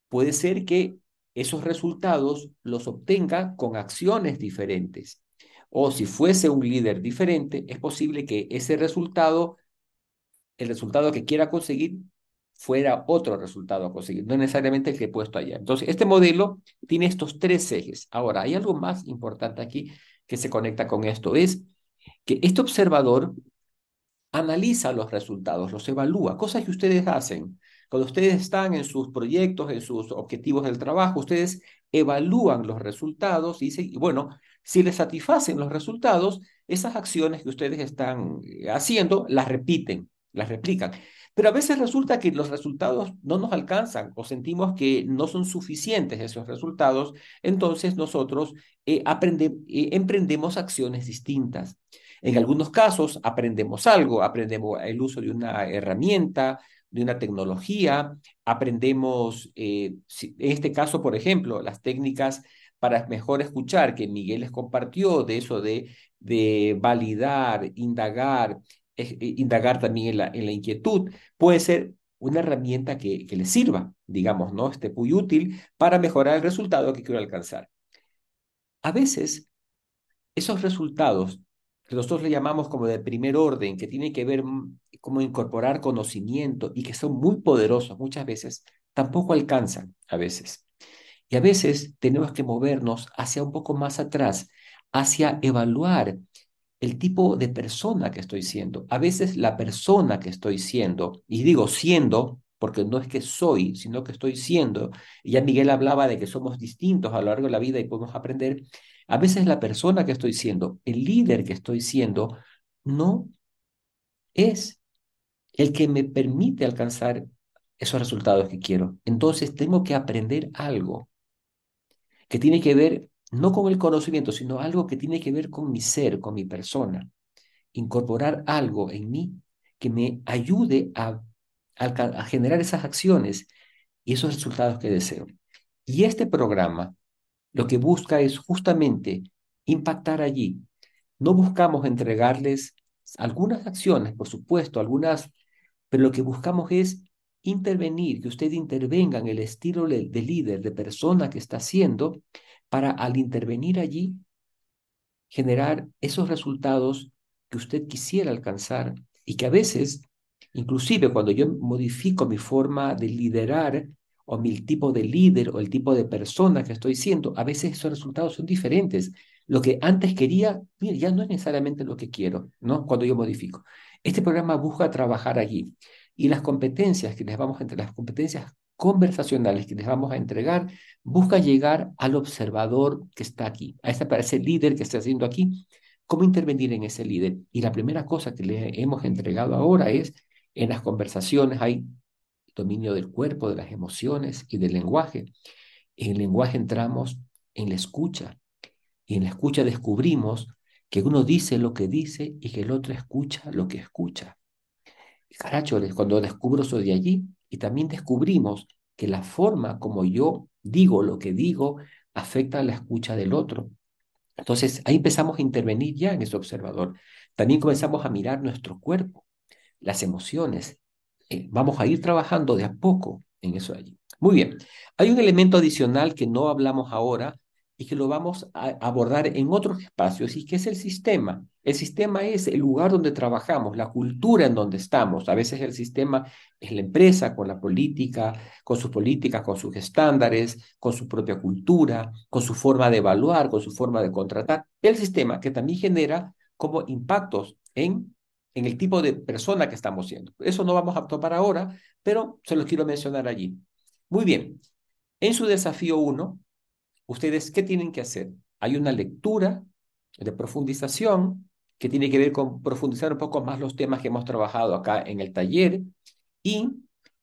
puede ser que esos resultados los obtenga con acciones diferentes o si fuese un líder diferente, es posible que ese resultado, el resultado que quiera conseguir, fuera otro resultado a conseguir, no necesariamente el que he puesto allá. Entonces, este modelo tiene estos tres ejes. Ahora, hay algo más importante aquí que se conecta con esto, es que este observador analiza los resultados, los evalúa, cosas que ustedes hacen. Cuando ustedes están en sus proyectos, en sus objetivos del trabajo, ustedes evalúan los resultados y dicen, bueno, si les satisfacen los resultados, esas acciones que ustedes están eh, haciendo las repiten, las replican. Pero a veces resulta que los resultados no nos alcanzan o sentimos que no son suficientes esos resultados, entonces nosotros eh, eh, emprendemos acciones distintas. En algunos casos aprendemos algo, aprendemos el uso de una herramienta, de una tecnología, aprendemos, en este caso, por ejemplo, las técnicas para mejor escuchar que Miguel les compartió de eso de, de validar, indagar, eh, indagar también en la, inquietud, puede ser una herramienta que, que les sirva, digamos, ¿no? Este muy útil para mejorar el resultado que quiero alcanzar. A veces, esos resultados que nosotros le llamamos como de primer orden, que tienen que ver mm, cómo incorporar conocimiento y que son muy poderosos muchas veces, tampoco alcanzan a veces. Y a veces tenemos que movernos hacia un poco más atrás, hacia evaluar el tipo de persona que estoy siendo. A veces la persona que estoy siendo, y digo siendo porque no es que soy, sino que estoy siendo, y ya Miguel hablaba de que somos distintos a lo largo de la vida y podemos aprender, a veces la persona que estoy siendo, el líder que estoy siendo, no es el que me permite alcanzar esos resultados que quiero. Entonces tengo que aprender algo que tiene que ver no con el conocimiento, sino algo que tiene que ver con mi ser, con mi persona. Incorporar algo en mí que me ayude a, a, generar esas acciones y esos resultados que deseo. Y este programa lo que busca es justamente impactar allí. No buscamos entregarles algunas acciones, por supuesto, algunas, pero lo que buscamos es intervenir, que usted intervenga en el estilo de, líder, de persona que está haciendo, para al intervenir allí, generar esos resultados que usted quisiera alcanzar y que a veces, inclusive cuando yo modifico mi forma de liderar o mi tipo de líder o el tipo de persona que estoy siendo, a veces esos resultados son diferentes. Lo que antes quería, mira, ya no es necesariamente lo que quiero, ¿no? Cuando yo modifico. Este programa busca trabajar allí y las competencias que les vamos a las competencias conversacionales que les vamos a entregar, busca llegar al observador que está aquí, a ese, ese líder que está haciendo aquí, cómo intervenir en ese líder. Y la primera cosa que le hemos entregado ahora es, en las conversaciones hay dominio del cuerpo, de las emociones y del lenguaje. En el lenguaje entramos en la escucha y en la escucha descubrimos que uno dice lo que dice y que el otro escucha lo que escucha. Caracho, cuando descubro eso de allí y también descubrimos que la forma como yo digo lo que digo afecta a la escucha del otro. Entonces ahí empezamos a intervenir ya en ese observador. También comenzamos a mirar nuestro cuerpo, las emociones. Eh, vamos a ir trabajando de a poco en eso allí. Muy bien. Hay un elemento adicional que no hablamos ahora y que lo vamos a abordar en otros espacios y que es el sistema. El sistema es el lugar donde trabajamos, la cultura en donde estamos. A veces el sistema es la empresa con la política, con sus políticas, con sus estándares, con su propia cultura, con su forma de evaluar, con su forma de contratar. El sistema que también genera como impactos en, en el tipo de persona que estamos siendo. Eso no vamos a topar ahora, pero se los quiero mencionar allí. Muy bien. En su desafío 1, ustedes, ¿qué tienen que hacer? Hay una lectura de profundización que tiene que ver con profundizar un poco más los temas que hemos trabajado acá en el taller y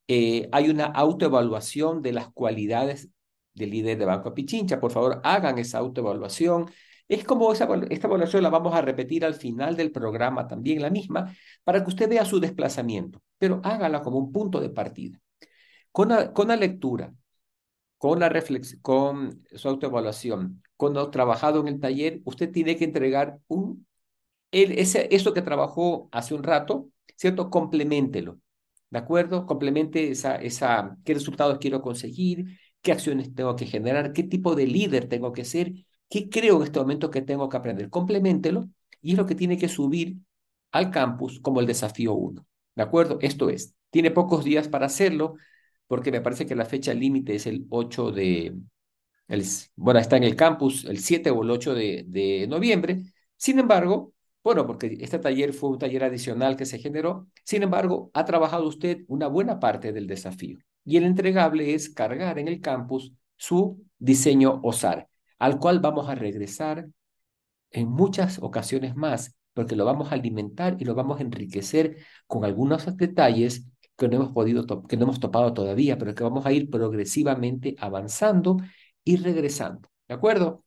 eh, hay una autoevaluación de las cualidades del líder de Banco Pichincha. Por favor, hagan esa autoevaluación. Es como esa, esta evaluación la vamos a repetir al final del programa también, la misma, para que usted vea su desplazamiento, pero hágala como un punto de partida. Con con la lectura, con la reflexión, con su autoevaluación, cuando trabajado en el taller, usted tiene que entregar un, ese, eso que trabajó hace un rato, ¿cierto? Compleméntelo, ¿de acuerdo? Complemente esa, esa, qué resultados quiero conseguir, qué acciones tengo que generar, qué tipo de líder tengo que ser, qué creo en este momento que tengo que aprender. Compleméntelo y es lo que tiene que subir al campus como el desafío 1, ¿de acuerdo? Esto es, tiene pocos días para hacerlo, porque me parece que la fecha límite es el 8 de, el, bueno, está en el campus el 7 o el 8 de, de noviembre. Sin embargo, bueno, porque este taller fue un taller adicional que se generó, sin embargo, ha trabajado usted una buena parte del desafío. Y el entregable es cargar en el campus su diseño OSAR, al cual vamos a regresar en muchas ocasiones más, porque lo vamos a alimentar y lo vamos a enriquecer con algunos detalles que no hemos podido, que no hemos topado todavía, pero que vamos a ir progresivamente avanzando y regresando. ¿De acuerdo?